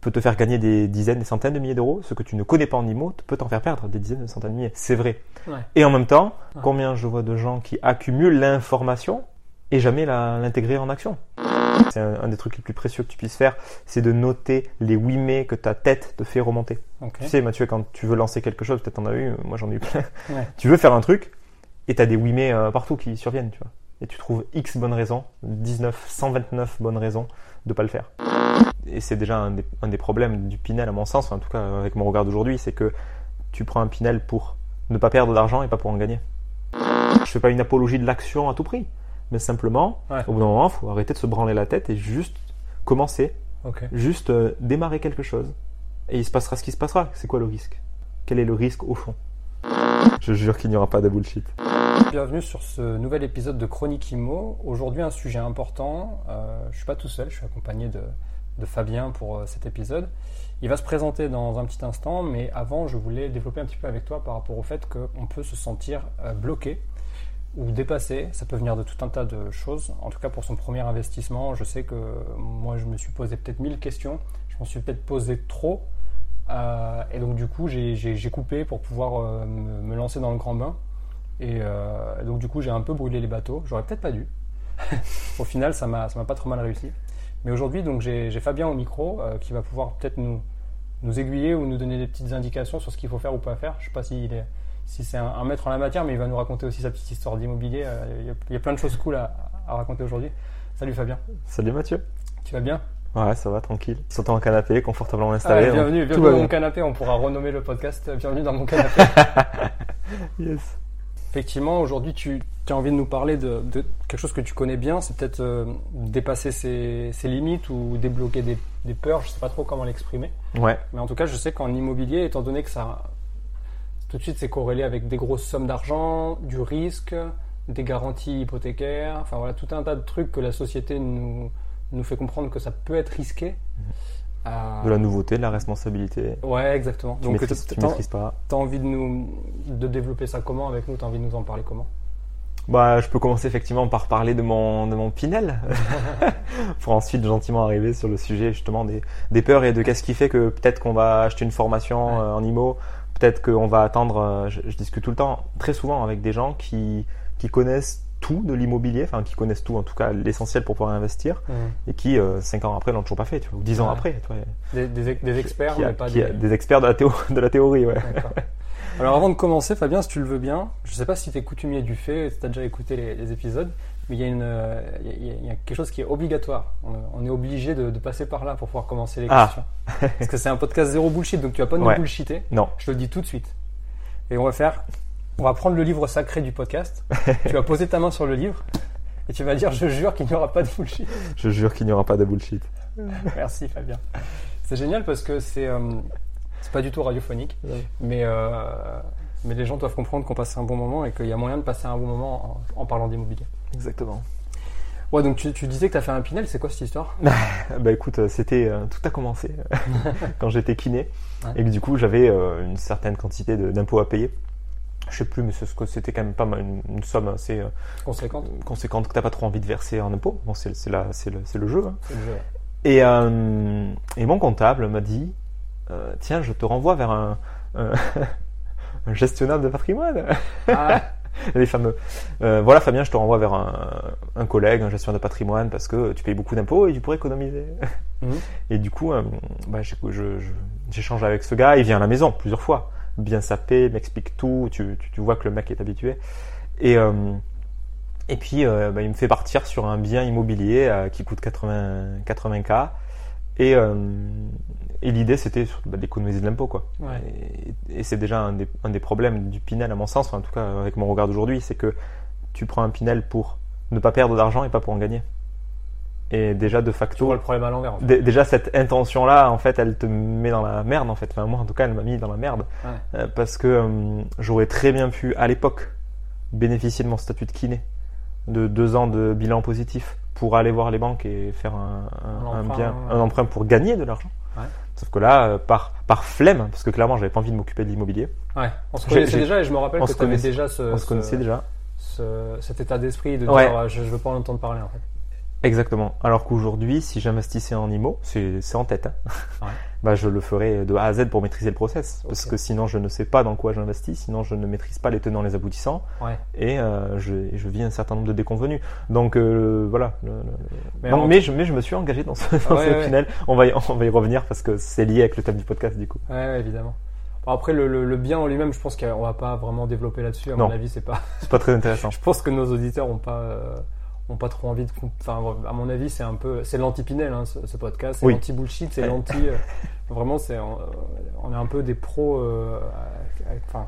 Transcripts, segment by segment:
peut te faire gagner des dizaines, des centaines de milliers d'euros. Ce que tu ne connais pas en IMO peut t'en faire perdre des dizaines, des centaines de milliers. C'est vrai. Ouais. Et en même temps, Ouais. combien je vois de gens qui accumulent l'information et jamais l'intégrer en action? C'est un, un des trucs les plus précieux que tu puisses faire, c'est de noter les oui mais que ta tête te fait remonter. Tu sais, Mathieu, quand tu veux lancer quelque chose, peut-être t'en as eu, moi j'en ai eu plein. Ouais. Tu veux faire un truc et t'as des oui mais euh, partout qui surviennent, tu vois. Et tu trouves X bonnes raisons, 19, 129 bonnes raisons de pas le faire. Et c'est déjà un des, un des problèmes du Pinel à mon sens, enfin, en tout cas avec mon regard d'aujourd'hui, c'est que tu prends un Pinel pour ne pas perdre d'argent et pas pour en gagner. Je fais pas une apologie de l'action à tout prix, mais simplement, Ouais. au bout d'un moment, il faut arrêter de se branler la tête et juste commencer, juste euh, démarrer quelque chose. Et il se passera ce qui se passera. C'est quoi le risque? Quel est le risque au fond? Je jure qu'il n'y aura pas de bullshit. Bienvenue sur ce nouvel épisode de Chronique Imo. Aujourd'hui, un sujet important. Euh, je suis pas tout seul, je suis accompagné de, de Fabien pour euh, cet épisode. Il va se présenter dans un petit instant, mais avant, je voulais développer un petit peu avec toi par rapport au fait qu'on peut se sentir euh, bloqué ou dépassé. Ça peut venir de tout un tas de choses. En tout cas, pour son premier investissement, je sais que moi, je me suis posé peut-être mille questions. Je m'en suis peut-être posé trop. Euh, et donc, du coup, j'ai- coupé pour pouvoir me, lancer dans le grand bain. Et donc du coup, j'ai un peu brûlé les bateaux. J'aurais peut-être pas dû. au final, ça m'a pas trop mal réussi. Mais aujourd'hui, donc j'ai Fabien au micro euh, qui va pouvoir peut-être nous nous aiguiller ou nous donner des petites indications sur ce qu'il faut faire ou pas faire. Je sais pas s'il est si c'est un, un maître en la matière, mais il va nous raconter aussi sa petite histoire d'immobilier. Euh, Il y, a- il y a plein de choses cool à, à raconter aujourd'hui. Salut Fabien, Salut Mathieu. tu vas bien? Ouais, ça va, tranquille. Sautant en canapé, confortablement Ah, installé. Bienvenue, tout bienvenue va dans mon canapé. On pourra renommer le podcast. euh, Bienvenue dans mon canapé. Yes. Effectivement, aujourd'hui, tu, tu as envie de nous parler de, de quelque chose que tu connais bien. C'est peut-être euh, dépasser ses, ses limites ou débloquer des, des peurs. Je sais pas trop comment l'exprimer. Ouais, Mais en tout cas, je sais qu'en immobilier, étant donné que ça, tout de suite, c'est corrélé avec des grosses sommes d'argent, du risque, des garanties hypothécaires. Enfin voilà, tout un tas de trucs que la société nous, nous fait comprendre que ça peut être risqué. Euh, de la nouveauté, de la responsabilité. Ouais, exactement. Tu Donc, maîtrises, tu maîtrises pas. t'as envie de nous de développer ça comment avec nous? T'as envie de nous en parler comment? Bah, je peux commencer effectivement par parler de mon, de mon Pinel, pour ensuite gentiment arriver sur le sujet justement des, des peurs et de qu'est-ce qui fait que peut-être qu'on va acheter une formation Ouais. euh, en IMO, peut-être qu'on va attendre, euh, je, je discute tout le temps, très souvent avec des gens qui, qui connaissent tout de l'immobilier, enfin qui connaissent tout en tout cas l'essentiel pour pouvoir investir, et qui euh, 5 ans après l'ont toujours pas fait, tu vois, ou 10 ans Ouais. après, tu vois, Des, des, des experts, qui a- mais pas qui des... des experts de la, théo- de la théorie, ouais. Alors avant de commencer, Fabien, si tu le veux bien, je sais pas si tu es coutumier du fait, si tu as déjà écouté les, les épisodes, mais il y, euh, y y a quelque chose qui est obligatoire. On, on est obligé de, de passer par là pour pouvoir commencer les Ah. questions. Parce que c'est un podcast zéro bullshit, donc tu vas pas nous Ouais. bullshiter. Non, Je te le dis tout de suite. Et on va faire, on va prendre le livre sacré du podcast. tu vas poser ta main sur le livre et tu vas dire, je jure qu'il n'y aura pas de bullshit. je jure qu'il n'y aura pas de bullshit. Merci Fabien. C'est génial parce que c'est euh, pas du tout radiophonique, Ouais. mais, euh, mais les gens doivent comprendre qu'on passe un bon moment et qu'il y a moyen de passer un bon moment en, en parlant d'immobilier. Exactement. Ouais, donc tu, tu disais que tu as fait un Pinel, c'est quoi cette histoire? Bah écoute, euh, c'était euh, tout a commencé quand j'étais kiné Ouais. et que du coup j'avais une certaine quantité d'impôts à payer. Je sais plus, mais c'était quand même pas mal, une, une somme assez euh, Conséquente conséquente que t'as pas trop envie de verser en impôts. Bon, c'est le, le jeu. hein. C'est le jeu. Et, euh, et mon comptable m'a dit, euh, tiens, je te renvoie vers un, un, un gestionnaire de patrimoine. Ah, les fameux. Euh, voilà Fabien, je te renvoie vers un, un collègue, un gestionnaire de patrimoine, parce que tu payes beaucoup d'impôts et tu pourrais économiser. Mhm. Et du coup, bah, j'échange avec ce gars, il vient à la maison plusieurs fois, bien sapé, m'explique tout, tu, tu, tu vois que le mec est habitué. Et, euh, et puis, euh, bah, il me fait partir sur un bien immobilier euh, qui coûte 80, 80K. Et, et l'idée, c'était bah, d'économiser de l'impôt, quoi. Ouais. Et, et c'est déjà un des, un des problèmes du Pinel, à mon sens, enfin, en tout cas avec mon regard d'aujourd'hui, c'est que tu prends un Pinel pour ne pas perdre d'argent et pas pour en gagner. Et déjà, de Tu facto, vois le problème à l'envers. En fait. Dé- déjà cette intention là en fait elle te met dans la merde en fait enfin moi en tout cas elle m'a mis dans la merde Ouais. Euh, parce que euh, j'aurais très bien pu à l'époque bénéficier de mon statut de kiné de deux ans de bilan positif pour aller voir les banques et faire un, un- Un un emprunt, bien un emprunt pour gagner de l'argent Ouais. sauf que là euh, par par flemme parce que clairement j'avais pas envie de m'occuper de l'immobilier Ouais. On se connaissait déjà et je me rappelle on que tu déjà ce, on se ce- connaissait déjà ce- cet état d'esprit de dire je, je veux pas en entendre parler en fait. Exactement. Alors qu'aujourd'hui, si j'investissais en IMO, c'est en tête, hein. Ouais. bah, je le ferais de A à Z pour maîtriser le process. Parce que sinon, je ne sais pas dans quoi j'investis, sinon je ne maîtrise pas les tenants, les aboutissants, Ouais. et euh, je, je vis un certain nombre de déconvenus. Donc euh, voilà. le- le- Mais je, mais je me suis engagé dans ce, dans Ouais, ce ouais. tunnel. On va, y, on va y revenir parce que c'est lié avec le thème du podcast du coup. Ouais, évidemment. Bon, après, le, bien en lui-même, je pense qu'on va pas vraiment développer là-dessus. À Non. mon avis, c'est pas. C'est pas très intéressant. Je pense que nos auditeurs ont pas, euh, pas trop envie de. Enfin, à mon avis, c'est un peu, c'est l'anti-Pinel, hein, ce, ce podcast. C'est Oui. l'anti-bullshit, c'est l'anti. euh, vraiment, c'est, on, on est un peu des pros. euh, enfin,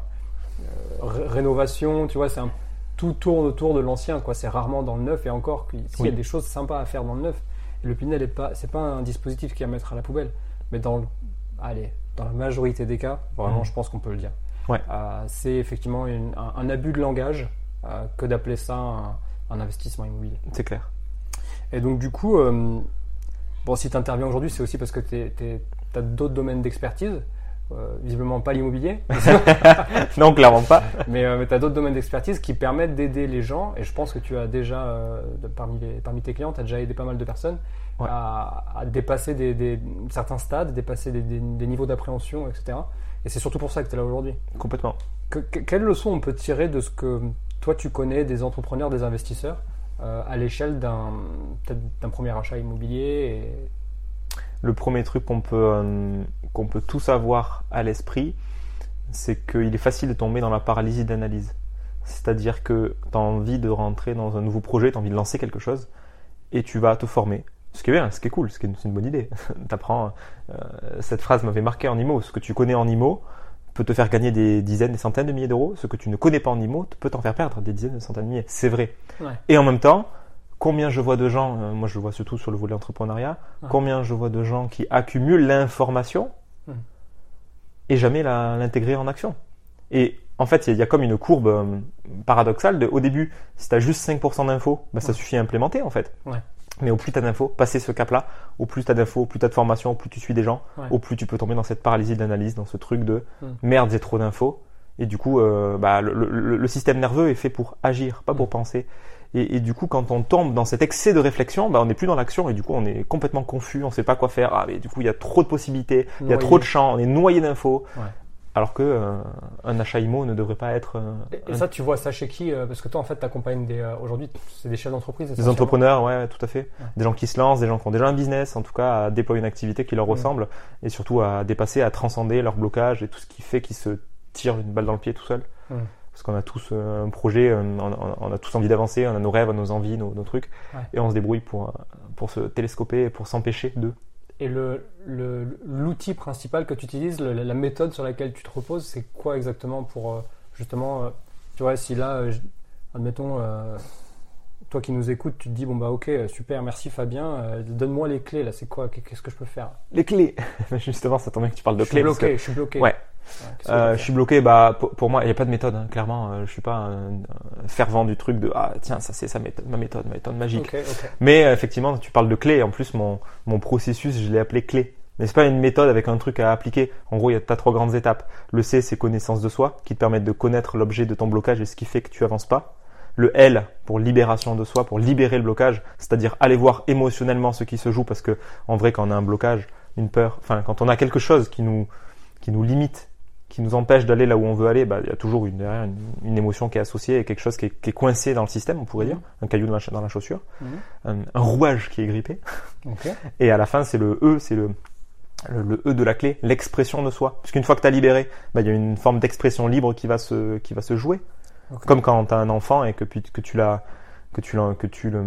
euh, ré- rénovation, tu vois, c'est un tout tourne autour de l'ancien, quoi. C'est rarement dans le neuf et encore, s'il y a des choses sympas à faire dans le neuf. Et le Pinel est pas, c'est pas un dispositif qui est à mettre à la poubelle, mais dans le, allez, dans la majorité des cas, vraiment, Mhm. je pense qu'on peut le dire. Ouais. Euh, c'est effectivement une- un, un abus de langage euh, que d'appeler ça un, un investissement immobilier. C'est clair. Et donc du coup, euh, bon, si tu interviens aujourd'hui, c'est aussi parce que tu as d'autres domaines d'expertise, euh, visiblement pas l'immobilier, non, clairement pas. mais, euh, tu as d'autres domaines d'expertise qui permettent d'aider les gens, et je pense que tu as déjà, euh, de- parmi, les, parmi tes clients, tu as déjà aidé pas mal de personnes Ouais. à, à dépasser des, des- certains stades, dépasser des, niveaux d'appréhension, etc. Et c'est surtout pour ça que tu es là aujourd'hui. Complètement. Que- que- quelle leçon on peut tirer de ce que toi tu connais des entrepreneurs, des investisseurs euh, à l'échelle d'un d'un premier achat immobilier. Le premier truc qu'on peut, euh, qu'on tous avoir à l'esprit, c'est qu'il est facile de tomber dans la paralysie d'analyse. C'est-à-dire que tu as envie de rentrer dans un nouveau projet, tu as envie de lancer quelque chose, et tu vas te former. Ce qui est bien, ce qui est cool, ce qui est c'est une bonne idée. T'apprends, euh, cette phrase m'avait marqué en IMO. Ce que tu connais en IMO peut te faire gagner des dizaines, des centaines de milliers d'euros. Ce que tu ne connais pas en IMO peut t'en faire perdre des dizaines, des centaines de milliers. C'est vrai. Ouais. Et en même temps, combien je vois de gens, euh, moi je le vois surtout sur le volet entrepreneuriat, Ouais. combien je vois de gens qui accumulent l'information Mhm. et jamais l'intégrer en action. Et en fait, il y, a- il y a comme une courbe euh, paradoxale de, au début, si tu as juste 5% d'infos, bah, ça suffit à implémenter en fait. Mais au plus tu as d'infos, passer ce cap-là, au plus tu as d'infos, au plus tu as de formation, au plus tu suis des gens, Ouais. au plus tu peux tomber dans cette paralysie de l'analyse, dans ce truc de Mhm. merde, j'ai trop d'infos. Et du coup, euh, bah, le, le- le système nerveux est fait pour agir, pas pour Mhm. penser. Et, et du coup, quand on tombe dans cet excès de réflexion, bah, on n'est plus dans l'action et du coup, on est complètement confus, on sait pas quoi faire. Ah, mais du coup, il y a trop de possibilités, il y a trop de champs, on est noyé d'infos. Ouais. Alors que euh, un achat IMO ne devrait pas être euh, Et, et un- ça, tu vois ça chez qui euh, Parce que toi, en fait, tu accompagnes des. euh, Aujourd'hui, c'est des chefs d'entreprise. des entrepreneurs, ouais, tout à fait. Ouais. Des gens qui se lancent, des gens qui ont déjà un business, en tout cas à déployer une activité qui leur Mhm. ressemble et surtout à dépasser, à transcender leur blocage et tout ce qui fait qu'ils se tirent une balle dans le pied tout seul. Mhm. Parce qu'on a tous euh, un projet, euh, on, on- on a tous envie d'avancer, on a nos rêves, nos envies, nos, nos trucs, et on se débrouille pour, pour se télescoper et pour s'empêcher de. Et le le- l'outil principal que tu utilises, le- la, méthode sur laquelle tu te reposes, c'est quoi exactement pour euh, justement, euh, tu vois, si là, euh, admettons, toi qui nous écoutes, tu te dis bon bah ok, super, merci Fabien, euh, donne-moi les clés là, c'est quoi, qu'est-ce que je peux faire? Les clés Justement, ça tombe bien que tu parles de Je suis clés. parce bloqué, que, je suis bloqué. Ouais. Euh, je suis bloqué, bah, pour, pour moi, il n'y a pas de méthode, hein, clairement. euh, je suis pas un, un fervent du truc de ah, tiens, ça c'est sa méthode, ma méthode, ma méthode magique. Mais euh, effectivement, tu parles de clé. En plus, mon, mon processus, je l'ai appelé clé. Mais c'est pas une méthode avec un truc à appliquer. En gros, il y a t'as trois grandes étapes. Le C, c'est connaissance de soi, qui te permettent de connaître l'objet de ton blocage et ce qui fait que tu avances pas. Le L, pour libération de soi, pour libérer le blocage, c'est-à-dire aller voir émotionnellement ce qui se joue, parce que en vrai, quand on a un blocage, une peur, enfin, quand on a quelque chose qui nous, qui nous limite, qui nous empêche d'aller là où on veut aller, bah, il y a toujours une, derrière une, une émotion qui est associée et quelque chose qui est, qui est coincé dans le système, on pourrait Mhm. dire, un caillou dans la, dans la chaussure Mhm. un, un rouage qui est grippé. Et à la fin, c'est le E, c'est le, le, le E de la clé, l'expression de soi. Parce qu'une fois que tu as libéré, bah, il y a une forme d'expression libre qui va se, qui va se jouer. Comme quand tu as un enfant et que, puis- que tu, l'as, que tu, l'as- que tu le,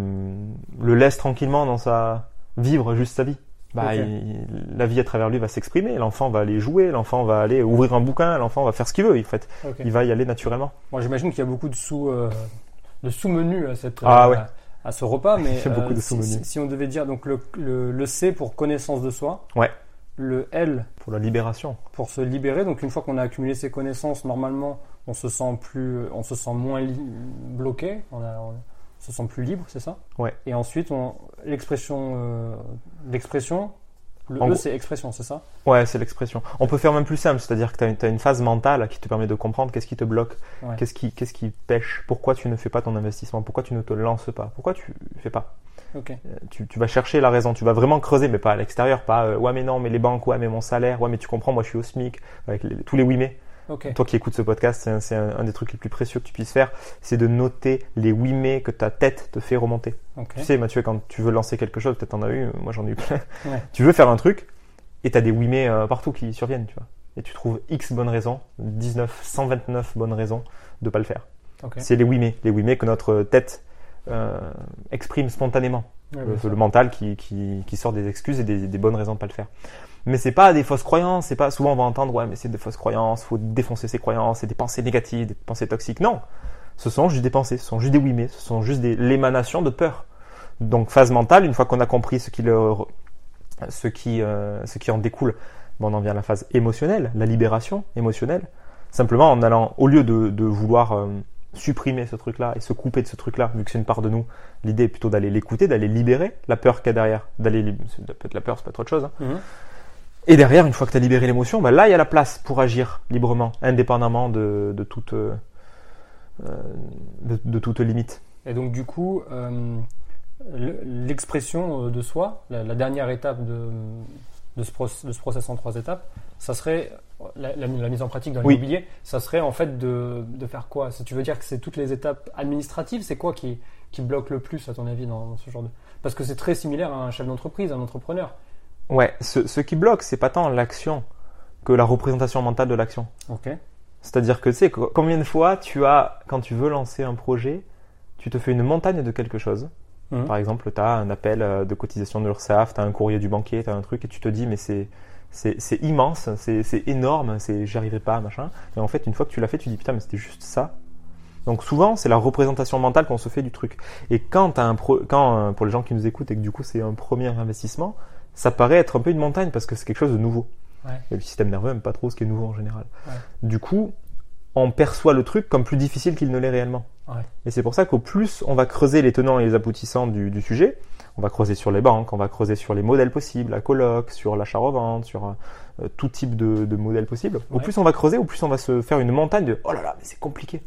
le laisses tranquillement dans sa, vivre juste sa vie. Bah, il- la vie à travers lui va s'exprimer, l'enfant va aller jouer, l'enfant va aller ouvrir un bouquin, l'enfant va faire ce qu'il veut, en fait. Ok. Il va y aller naturellement. Moi, j'imagine qu'il y a beaucoup de sous, euh, de sous-menus à cette, Ah euh, ouais. à ce repas, mais J'ai beaucoup de si, souvenirs. si- si on devait dire donc le, le, le C pour connaissance de soi, Ouais. le L Pour la libération. pour se libérer. Donc une fois qu'on a accumulé ses connaissances, normalement, on se sent plus, on se sent moins bloqué, on, a- on se sent plus libre, c'est ça Ouais. Et ensuite, on- l'expression, euh, l'expression, le En E c'est expression, c'est ça Ouais, c'est l'expression. On peut faire même plus simple, c'est-à-dire que tu as, une phase mentale qui te permet de comprendre qu'est-ce qui te bloque, Ouais. qu'est-ce qui, qu'est-ce qui pêche, pourquoi tu ne fais pas ton investissement, pourquoi tu ne te lances pas, pourquoi tu fais pas. Ok. Euh, Tu, tu vas chercher la raison, tu vas vraiment creuser, mais pas à l'extérieur, pas euh, ouais mais non, mais les banques, ouais mais mon salaire, ouais mais tu comprends, moi je suis au SMIC, avec les- tous les oui mais. Toi qui écoutes ce podcast, c'est un, des trucs les plus précieux que tu puisses faire, c'est de noter les oui mais que ta tête te fait remonter. Tu sais, Mathieu, quand tu veux lancer quelque chose, peut-être t'en as eu, moi j'en ai eu plein. Ouais. Tu veux faire un truc et t'as des oui mais euh, partout qui surviennent, tu vois. Et tu trouves X bonnes raisons, 19, 129 bonnes raisons de pas le faire. C'est les oui mais, les oui mais que notre tête euh, exprime spontanément. Ouais, Le, mental qui, qui, qui sort des excuses et des, des bonnes raisons de pas le faire. Mais c'est pas des fausses croyances, c'est pas souvent on va entendre ouais mais c'est des fausses croyances, faut défoncer ses croyances, c'est des pensées négatives, des pensées toxiques. Non, ce sont juste des pensées, ce sont juste des oui mais, ce sont juste des l'émanation de peur. Donc phase mentale, une fois qu'on a compris ce qui le, ce qui euh, ce qui en découle, bon, on en vient à la phase émotionnelle, la libération émotionnelle. Simplement en allant au lieu de, de vouloir euh, supprimer ce truc-là et se couper de ce truc-là, vu que c'est une part de nous, l'idée est plutôt d'aller l'écouter, d'aller libérer la peur qu'il y a derrière, d'aller peut-être la peur, c'est pas autre chose. hein. Mhm. Et derrière, une fois que tu as libéré l'émotion, bah là, il y a la place pour agir librement, indépendamment de, de toute, euh, de, de toute limite. Et donc du coup, euh, le- l'expression euh, de soi, la, la dernière étape de, de, ce proc- de ce process en trois étapes, ça serait la, la- la mise en pratique dans Oui. l'immobilier, ça serait en fait de, de faire quoi? Si tu veux dire que c'est toutes les étapes administratives, c'est quoi qui, qui bloque le plus à ton avis dans, dans ce genre de... Parce que c'est très similaire à un chef d'entreprise, un entrepreneur. Ouais, ce, ce qui bloque, c'est pas tant l'action que la représentation mentale de l'action. Ok. C'est-à-dire que tu sais, co- combien de fois tu as, quand tu veux lancer un projet, tu te fais une montagne de quelque chose. Mhm. Par exemple, tu as un appel euh, de cotisation de l'URSSAF, tu as un courrier du banquier, tu as un truc, et tu te dis, mais c'est. C'est immense, c'est énorme, c'est j'y arriverai pas, machin. Et en fait, une fois que tu l'as fait, tu dis putain, mais c'était juste ça. Donc souvent, c'est la représentation mentale qu'on se fait du truc. Et quand, t'as un pro, quand euh, pour les gens qui nous écoutent et que du coup c'est un premier investissement, ça paraît être un peu une montagne parce que c'est quelque chose de nouveau. Ouais. Et le système nerveux n'aime pas trop ce qui est nouveau en général. Ouais. Du coup, on perçoit le truc comme plus difficile qu'il ne l'est réellement. Ouais. Et c'est pour ça qu'au plus on va creuser les tenants et les aboutissants du, du sujet, on va creuser sur les banques, on va creuser sur les modèles possibles, la coloc, sur l'achat-revente, sur euh, tout type de, de modèles possibles. Au plus on va creuser, au plus on va se faire une montagne de oh là là, mais c'est compliqué.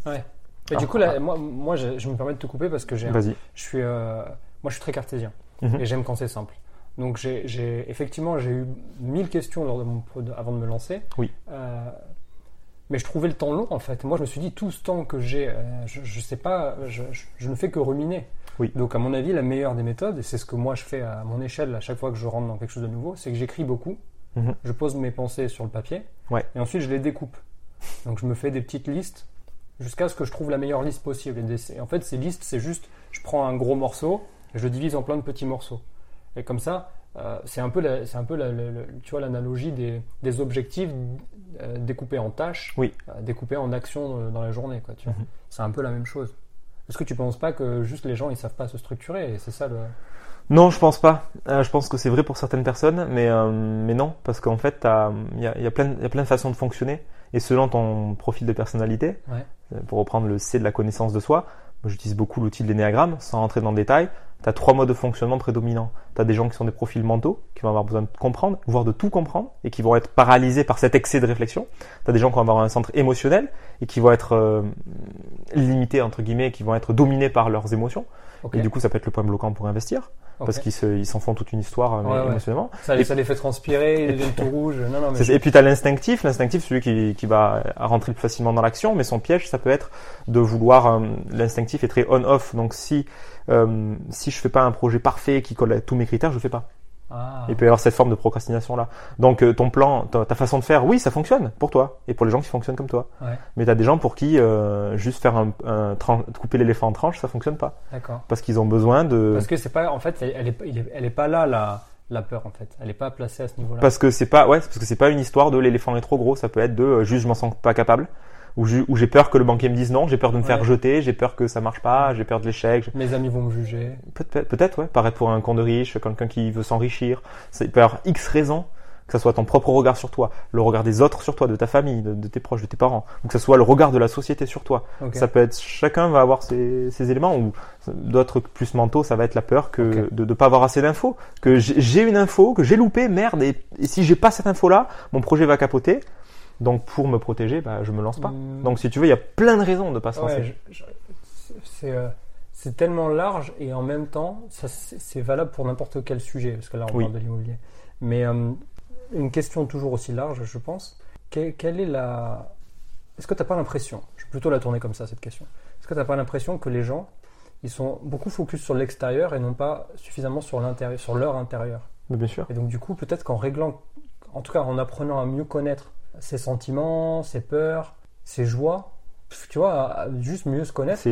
Et du coup, là, moi, moi je, je me permets de te couper parce que j'ai Vas-y. je suis, euh, moi, je suis très cartésien Mhm. et j'aime quand c'est simple. Donc, j'ai, effectivement, j'ai eu mille questions lors de mon, avant de me lancer. Oui. Euh, mais je trouvais le temps long, en fait. Moi, je me suis dit, tout ce temps que j'ai, euh, je, je sais pas, je, je- je ne fais que ruminer. Oui. Donc, à mon avis, la meilleure des méthodes, et c'est ce que moi je fais à mon échelle à chaque fois que je rentre dans quelque chose de nouveau, c'est que j'écris beaucoup. Mhm. Je pose mes pensées sur le papier. Ouais. Et ensuite, je les découpe. Donc, je me fais des petites listes jusqu'à ce que je trouve la meilleure liste possible. Et en fait, ces listes, c'est juste, je prends un gros morceau et je le divise en plein de petits morceaux. Et comme ça, euh, c'est un peu, la- c'est un peu la- la- la- tu vois, l'analogie des, des objectifs euh, découpés en tâches, Oui. euh, découpés en actions dans la journée. Quoi, tu vois. Mhm. C'est un peu la même chose. Est-ce que tu penses pas que juste les gens, ils savent pas se structurer et c'est ça le... Non, je pense pas. Je pense que c'est vrai pour certaines personnes, mais, mais non, parce qu'en fait, il y a, y, a plein y a plein de façons de fonctionner, et selon ton profil de personnalité, Ouais. pour reprendre le C de la connaissance de soi, j'utilise beaucoup l'outil de l'énéagramme, sans rentrer dans le détail, tu as trois modes de fonctionnement prédominants. Tu as des gens qui sont des profils mentaux, qui vont avoir besoin de comprendre, voire de tout comprendre, et qui vont être paralysés par cet excès de réflexion. Tu as des gens qui vont avoir un centre émotionnel, et qui vont être euh, limités, entre guillemets, qui vont être dominés par leurs émotions. Et du coup, ça peut être le point bloquant pour investir, parce qu'ils se- ils s'en font toute une histoire euh, mais Ouais, ouais. émotionnellement. ça, les- et- ça les fait transpirer, ils deviennent tout rouges. Non, non, mais C'est ça. Et puis tu as l'instinctif, l'instinctif celui qui, qui va rentrer plus facilement dans l'action, mais son piège ça peut être de vouloir, euh, l'instinctif est très on-off, donc si euh, si je fais pas un projet parfait qui colle à tous mes critères, je le fais pas. Ah. Il peut y avoir cette forme de procrastination là. Donc euh, ton plan, ta, ta façon de faire, oui ça fonctionne pour toi et pour les gens qui fonctionnent comme toi. Ouais. Mais tu as des gens pour qui euh, juste faire un, un couper l'éléphant en tranches ça fonctionne pas D'accord. parce qu'ils ont besoin de Parce que c'est pas, en fait, elle est, il est- elle est pas là la, la peur en fait. Elle est pas placée à ce niveau-là. Parce que c'est pas, ouais, parce que c'est pas une histoire de l'éléphant est trop gros. Ça peut être de euh, juste je m'en sens pas capable, où j'ai peur que le banquier me dise non, j'ai peur de me faire jeter, j'ai peur que ça marche pas, j'ai peur de l'échec. Mes amis vont me juger. Peut-être, peut-être, ouais, paraître pour un con de riche, quelqu'un qui veut s'enrichir. Il peut y avoir X raisons, que ce soit ton propre regard sur toi, le regard des autres sur toi, de ta famille, de, de tes proches, de tes parents, ou que ce soit le regard de la société sur toi. Ça peut être, chacun va avoir ses, ses éléments, ou d'autres plus mentaux, ça va être la peur que de ne pas avoir assez d'infos, que j'ai j'ai une info, que j'ai loupé, merde, et, et si j'ai pas cette info-là, mon projet va capoter. Donc pour me protéger, bah, je me lance pas. Hmm. Donc si tu veux, il y a plein de raisons de pas se lancer. Ouais, c'est euh, c'est tellement large et en même temps, c'est c'est valable pour n'importe quel sujet, parce que là on Oui. parle de l'immobilier. Mais euh, une question toujours aussi large, je pense. Que- quelle est la. Est-ce que tu n'as pas l'impression, je vais plutôt la tourner comme ça cette question, est-ce que tu n'as pas l'impression que les gens, ils sont beaucoup focus sur l'extérieur et non pas suffisamment sur l'intérieur, sur leur intérieur? Mais bien sûr. Et donc du coup, peut-être qu'en réglant, en tout cas en apprenant à mieux connaître ses sentiments, ses peurs, ses joies, tu vois, juste mieux se connaître,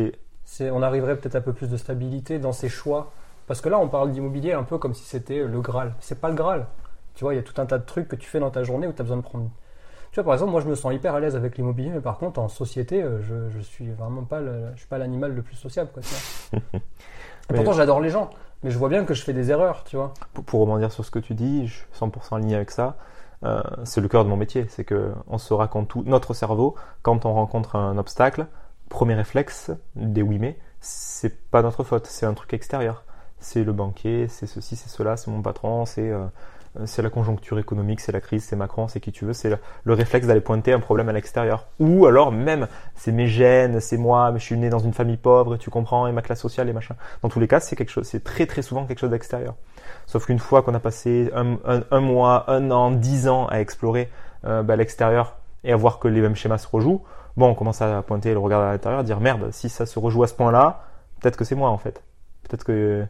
C'est on arriverait peut-être un peu plus de stabilité dans ses choix. Parce que là, on parle d'immobilier un peu comme si c'était le Graal. C'est pas le Graal. Tu vois, il y a tout un tas de trucs que tu fais dans ta journée où tu as besoin de prendre. Tu vois, par exemple, moi, je me sens hyper à l'aise avec l'immobilier, mais par contre, en société, euh, je, je suis vraiment pas le, je suis pas l'animal le plus sociable, quoi. tu vois. Et pourtant, j'adore les gens, mais je vois bien que je fais des erreurs, tu vois. pour, pour rebondir sur ce que tu dis, je suis 100% aligné avec ça. Euh, c'est le cœur de mon métier, c'est que on se raconte tout. Notre cerveau, quand on rencontre un obstacle, premier réflexe des oui mais, c'est pas notre faute, c'est un truc extérieur. C'est le banquier, c'est ceci, c'est cela, c'est mon patron, c'est euh, c'est la conjoncture économique, c'est la crise, c'est Macron, c'est qui tu veux, c'est le, le réflexe d'aller pointer un problème à l'extérieur. Ou alors même, c'est mes gènes, c'est moi, je suis né dans une famille pauvre, tu comprends, et ma classe sociale et machin. Dans tous les cas, c'est quelque chose, c'est très très souvent quelque chose d'extérieur. Sauf qu'une fois qu'on a passé un, mois, un an, dix ans à explorer euh, bah, l'extérieur et à voir que les mêmes schémas se rejouent, bon, on commence à pointer le regard à l'intérieur, dire merde, si ça se rejoue à ce point-là, peut-être que c'est moi en fait. Peut-être que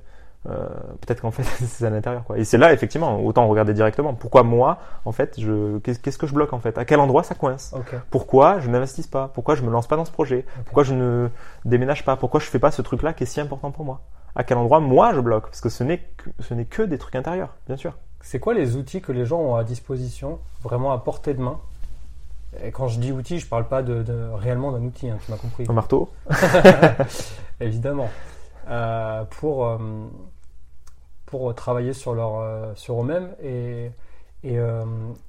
euh, peut-être qu'en fait c'est à l'intérieur quoi. Et c'est là effectivement, autant regarder directement. Pourquoi moi en fait, je qu'est- qu'est-ce que je bloque en fait? À quel endroit ça coince? Pourquoi je n'investis pas? Pourquoi je me lance pas dans ce projet? Pourquoi je ne déménage pas? Pourquoi je fais pas ce truc-là qui est si important pour moi? À quel endroit moi je bloque? Parce que ce n'est que, ce n'est que des trucs intérieurs, bien sûr. C'est quoi les outils que les gens ont à disposition, vraiment à portée de main? Et quand je dis outils, je parle pas de, de- réellement d'un outil, hein, tu m'as compris. Un marteau Évidemment. Euh, pour, euh, pour travailler sur, leur, euh, sur eux-mêmes et, et, euh,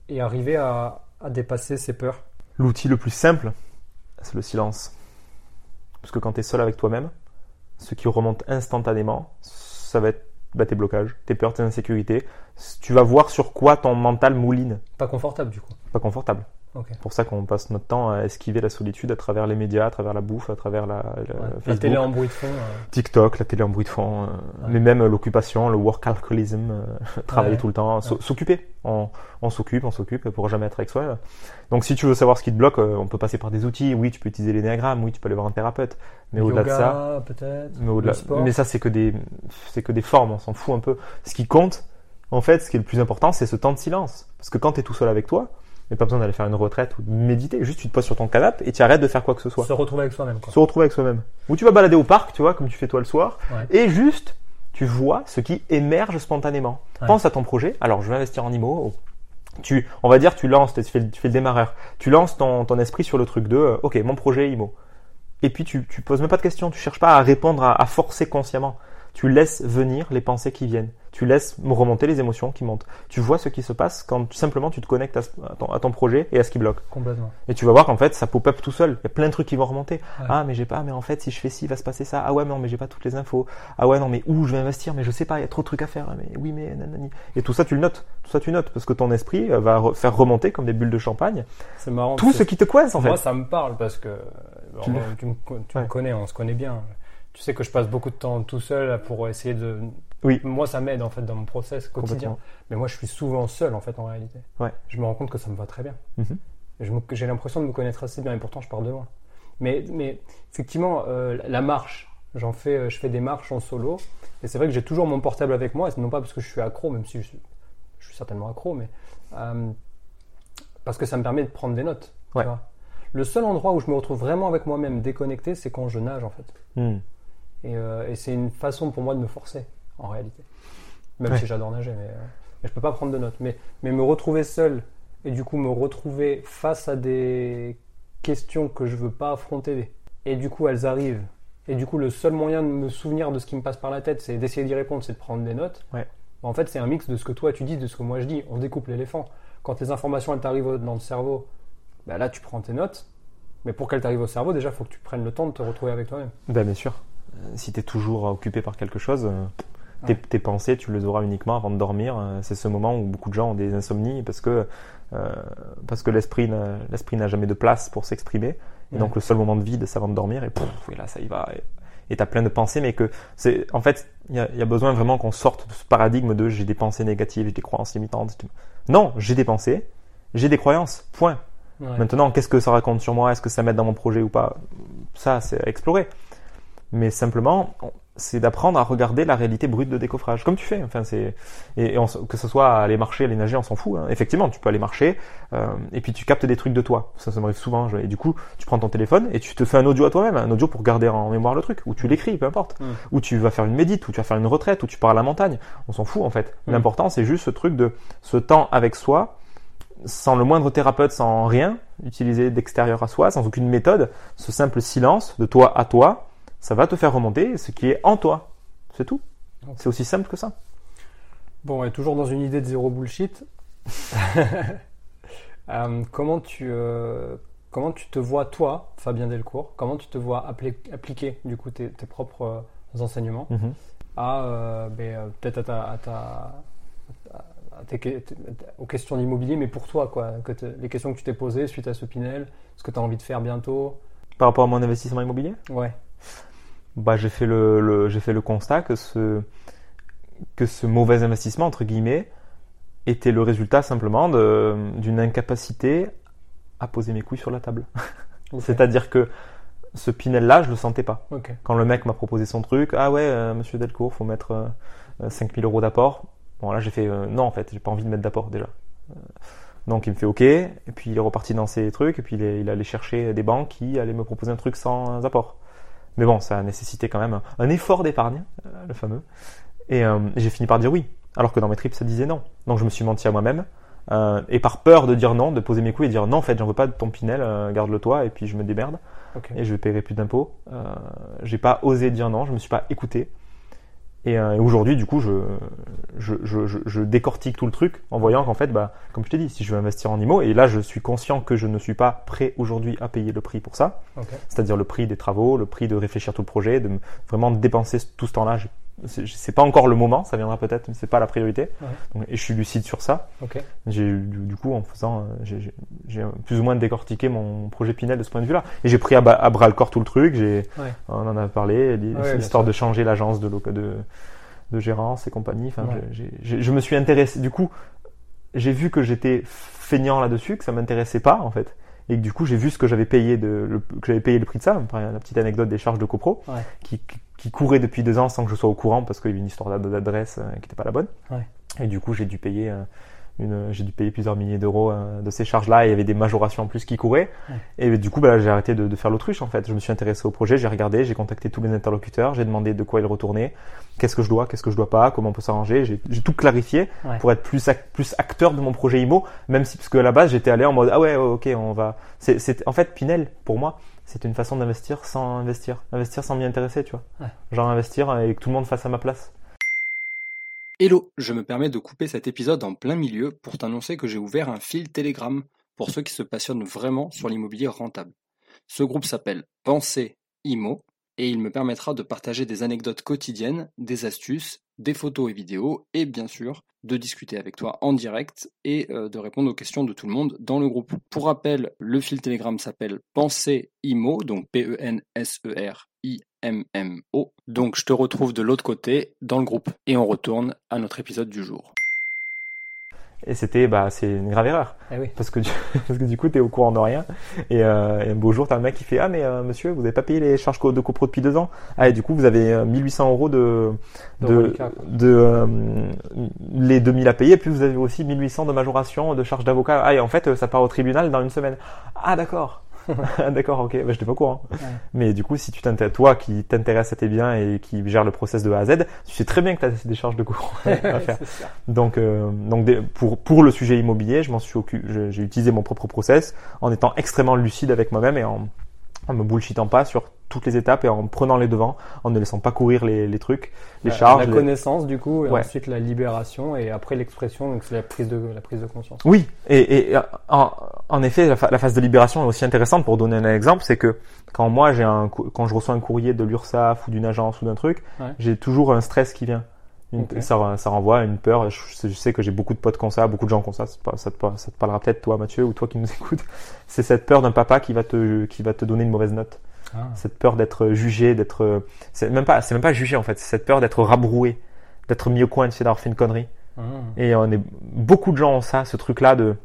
et arriver à, à dépasser ses peurs. L'outil le plus simple, c'est le silence. Parce que quand tu es seul avec toi-même, ce qui remonte instantanément, ça va être bah, tes blocages, tes peurs, tes insécurités. Tu vas voir sur quoi ton mental mouline. Pas confortable du coup. Pas confortable. Ok. C'est pour ça qu'on passe notre temps à esquiver la solitude à travers les médias, à travers la bouffe, à travers la, la- Ouais. La télé en bruit de fond. euh, TikTok, la télé en bruit de fond, euh, mais même l'occupation, le work-alcoholism, euh, travailler Ouais. tout le temps, s'occuper. On, on s'occupe, on s'occupe pour jamais être avec soi. Donc si tu veux savoir ce qui te bloque, euh, on peut passer par des outils. Oui, tu peux utiliser l'énéagramme, oui, tu peux aller voir un thérapeute. Mais au-delà de ça, mais le sport. mais ça c'est que des, c'est que des formes, on s'en fout un peu. Ce qui compte, en fait, ce qui est le plus important, c'est ce temps de silence. Parce que quand tu es tout seul avec toi, mais pas besoin d'aller faire une retraite ou de méditer, juste tu te poses sur ton canapé et tu arrêtes de faire quoi que ce soit. Se retrouver avec soi-même. quoi. Se retrouver avec soi-même. Ou tu vas balader au parc, tu vois, comme tu fais toi le soir, Ouais. et juste tu vois ce qui émerge spontanément. Ouais. Pense à ton projet. Alors, je vais investir en IMO. Tu, on va dire, tu lances, tu fais, le- tu fais le démarreur. Tu lances ton, ton esprit sur le truc de, euh, ok, mon projet IMO. Et puis tu, tu poses même pas de questions. Tu cherches pas à répondre, à, à forcer consciemment. Tu laisses venir les pensées qui viennent. Tu laisses remonter les émotions qui montent. Tu vois ce qui se passe quand tu- simplement tu te connectes à, ton, à ton projet et à ce qui bloque. Complètement. Et tu vas voir qu'en fait, ça pop-up tout seul. Il y a plein de trucs qui vont remonter. Ouais. Ah, mais j'ai pas, mais en fait, si je fais ci, il va se passer ça. Ah ouais, non, mais j'ai pas toutes les infos. Ah ouais, non, mais où je vais investir, mais je sais pas, il y a trop de trucs à faire. Mais oui, mais nanani. Et tout ça, tu le notes. Tout ça, tu notes. Parce que ton esprit euh, va re- faire remonter comme des bulles de champagne C'est marrant. tout ce qui te coince, en fait. Moi, ça me parle parce que bon, Tu me, connais, on se connaît bien. Tu sais que je passe beaucoup de temps tout seul pour essayer de. Oui. Moi, ça m'aide en fait dans mon process quotidien. Mais moi, je suis souvent seul en fait en réalité. Ouais. Je me rends compte que ça me va très bien. Je me- J'ai l'impression de me connaître assez bien et pourtant je pars de loin. Mais, mais effectivement, euh, la marche, j'en fais, euh, je fais des marches en solo. Et c'est vrai que j'ai toujours mon portable avec moi. Et non pas parce que je suis accro, même si je suis, je suis certainement accro, mais euh, parce que ça me permet de prendre des notes. tu Ouais. vois. Le seul endroit où je me retrouve vraiment avec moi-même déconnecté, c'est quand je nage en fait. Hmm. Et, euh, et c'est une façon pour moi de me forcer, en réalité. Même Ouais. si j'adore nager, mais, euh, mais je peux pas prendre de notes. Mais, mais me retrouver seul et du coup me retrouver face à des questions que je veux pas affronter et du coup elles arrivent et du coup le seul moyen de me souvenir de ce qui me passe par la tête c'est d'essayer d'y répondre, c'est de prendre des notes. Ouais. En fait, c'est un mix de ce que toi tu dis, de ce que moi je dis. On découpe l'éléphant. Quand les informations elles t'arrivent dans le cerveau, bah là tu prends tes notes. Mais pour qu'elles t'arrivent au cerveau, déjà, il faut que tu prennes le temps de te retrouver avec toi-même. Ben, bien sûr. Euh, Si tu es toujours occupé par quelque chose, euh, tes, Ouais. tes pensées, tu les auras uniquement avant de dormir. Euh, C'est ce moment où beaucoup de gens ont des insomnies parce que, euh, parce que l'esprit n'a l'esprit n'a jamais de place pour s'exprimer. Et Ouais. donc le seul moment de vide, c'est avant de dormir. Et, pouf, et là, ça y va. Et tu as plein de pensées, mais que c'est en fait, il y a, il y a besoin vraiment qu'on sorte de ce paradigme de j'ai des pensées négatives, j'ai des croyances limitantes. Non, j'ai des pensées, j'ai des croyances, point. Ouais. Maintenant, qu'est-ce que ça raconte sur moi? Est-ce que ça m'aide dans mon projet ou pas? Ça, c'est à explorer. Mais simplement, c'est d'apprendre à regarder la réalité brute de décoffrage, comme tu fais. Enfin, c'est et, et on s- que ce soit aller marcher, aller nager, on s'en fout. hein. Effectivement, tu peux aller marcher euh, et puis tu captes des trucs de toi. Ça, ça m'arrive souvent. je- Et du coup, tu prends ton téléphone et tu te fais un audio à toi-même, un audio pour garder en mémoire le truc, ou tu l'écris, peu importe. Mm. Ou tu vas faire une médite, ou tu vas faire une retraite, ou tu pars à la montagne. On s'en fout en fait. Mm. L'important, c'est juste ce truc de ce temps avec soi sans le moindre thérapeute, sans rien utilisé d'extérieur à soi, sans aucune méthode, ce simple silence de toi à toi, ça va te faire remonter ce qui est en toi. C'est tout. C'est aussi simple que ça. Bon, et toujours dans une idée de zéro bullshit. Euh, comment tu euh, comment tu te vois toi, Fabien Delcourt Comment tu te vois appli- appliquer du coup tes, tes propres euh, enseignements à ben, peut-être à ta, à ta- à tes que- aux questions d'immobilier, mais pour toi quoi, que les questions que tu t'es posées suite à ce Pinel, ce que tu as envie de faire bientôt. Par rapport à mon investissement immobilier, Ouais. Bah, j'ai fait le, le- j'ai fait le constat que ce, que ce mauvais investissement, entre guillemets, était le résultat simplement d'une incapacité à poser mes couilles sur la table. C'est-à-dire que ce Pinel-là, je le sentais pas. Quand le mec m'a proposé son truc, ah ouais, euh, monsieur Delcourt, faut mettre euh, 5000 euros d'apport. Bon, là, j'ai fait, euh, non, en fait, j'ai pas envie de mettre d'apport déjà. Euh, donc, il me fait OK, et puis il est reparti dans ses trucs, et puis il, est, il allait chercher des banques qui allaient me proposer un truc sans apport. Mais bon, ça a nécessité quand même un, effort d'épargne, euh, le fameux. Et euh, j'ai fini par dire oui, alors que dans mes tripes, ça disait non. Donc, je me suis menti à moi-même. euh, et par peur de dire non, de poser mes couilles et dire non, en fait, j'en veux pas de ton Pinel, euh, garde-le toi, et puis je me démerde et je paierai plus d'impôts. J'ai pas osé dire non, je me suis pas écouté. Et, euh, et aujourd'hui, du coup, je, je, je, je, je décortique tout le truc en voyant qu'en fait, bah, comme je t'ai dit, si je veux investir en IMO, et là, je suis conscient que je ne suis pas prêt aujourd'hui à payer le prix pour ça, c'est-à-dire le prix des travaux, le prix de réfléchir tout le projet, de me- vraiment dépenser tout ce temps-là. C'est pas encore le moment, ça viendra peut-être, mais c'est pas la priorité. Ouais. Donc, et je suis lucide sur ça. J'ai du, coup en faisant, euh, j'ai- plus ou moins décortiqué mon projet Pinel de ce point de vue-là. Et j'ai pris à, bras le corps tout le truc. J'ai, Ouais. on en a parlé, l'histoire de changer l'agence de, de de gérance et compagnie. Enfin, j'ai- je me suis intéressé. Du coup, j'ai vu que j'étais feignant là-dessus, que ça m'intéressait pas en fait. Et que du coup, j'ai vu ce que j'avais payé de, le, que j'avais payé le prix de ça. La petite anecdote des charges de copro, Ouais. qui, qui, qui courait depuis deux ans sans que je sois au courant parce qu'il y avait une histoire d'ad- d'adresse euh, qui n'était pas la bonne. Ouais. Et du coup, j'ai dû payer euh, j'ai dû payer plusieurs milliers d'euros euh, de ces charges-là. Et il y avait des majorations en plus qui couraient. Ouais. Et du coup, bah, j'ai arrêté de, de faire l'autruche en fait. Je me suis intéressé au projet, j'ai regardé, j'ai contacté tous les interlocuteurs, j'ai demandé de quoi ils retournaient, qu'est-ce que je dois, qu'est-ce que je dois pas, comment on peut s'arranger. J'ai tout clarifié Ouais. pour être plus ac- plus acteur de mon projet IMO, même si parce que à la base j'étais allé en mode ah ouais ok on va. C'est c'est- en fait Pinel pour moi c'est une façon d'investir sans investir, investir sans m'y intéresser tu vois. Ouais. Genre investir et que tout le monde fasse à ma place. Hello, je me permets de couper cet épisode en plein milieu pour t'annoncer que j'ai ouvert un fil Telegram pour ceux qui se passionnent vraiment sur l'immobilier rentable. Ce groupe s'appelle Pensée Imo et il me permettra de partager des anecdotes quotidiennes, des astuces, des photos et vidéos et bien sûr de discuter avec toi en direct et euh, de répondre aux questions de tout le monde dans le groupe. Pour rappel, le fil Telegram s'appelle Pensée Imo, donc P-E-N-S-E-R-I-M-M-O. Donc je te retrouve de l'autre côté dans le groupe. Et on retourne à notre épisode du jour. Et c'était bah c'est une grave erreur. Eh oui. parce que du, parce que du coup t'es au courant de rien. Et, euh, et un beau jour t'as un mec qui fait ah mais euh, monsieur vous avez pas payé les charges de copro depuis deux ans? Ah et du coup vous avez euh, 1800 euros de De de, euh, les 2000 à payer plus vous avez aussi 1800 de majoration de charges d'avocat. Ah et en fait euh, ça part au tribunal dans une semaine. Ah d'accord D'accord, ok, bah, je n'étais pas au courant. Ouais. Mais du coup, si tu t'intéresses, toi qui t'intéresse à tes biens et qui gère le process de A à Z, tu sais très bien que tu as des charges de cours à faire. Donc, euh, donc des- pour, pour le sujet immobilier, je m'en suis occu- je- j'ai utilisé mon propre process en étant extrêmement lucide avec moi-même et en, en me bullshitant pas sur toutes les étapes et en prenant les devants, en ne laissant pas courir les, les trucs, les La- charges. La les- connaissance, du coup, et Ouais. ensuite la libération, et après l'expression, donc c'est la prise de, la prise de conscience. Oui, et, et en, en effet, la, phase de libération est aussi intéressante. Pour donner un exemple, c'est que quand moi j'ai un quand je reçois un courrier de l'URSSAF ou d'une agence ou d'un truc, Ouais. j'ai toujours un stress qui vient. Une- ça, ça renvoie à une peur. Je, sais- je sais que j'ai beaucoup de potes comme ça, beaucoup de gens comme ça. ça, te, par- ça te parlera peut-être toi, Mathieu, ou toi qui nous écoutes. C'est cette peur d'un papa qui va te qui va te donner une mauvaise note. Ah. Cette peur d'être jugé, d'être c'est même pas c'est même pas jugé en fait. C'est cette peur d'être rabroué, d'être mis au coin, tu sais, d'avoir fait une connerie. Ah. Et on est beaucoup de gens ont ça, ce truc-là de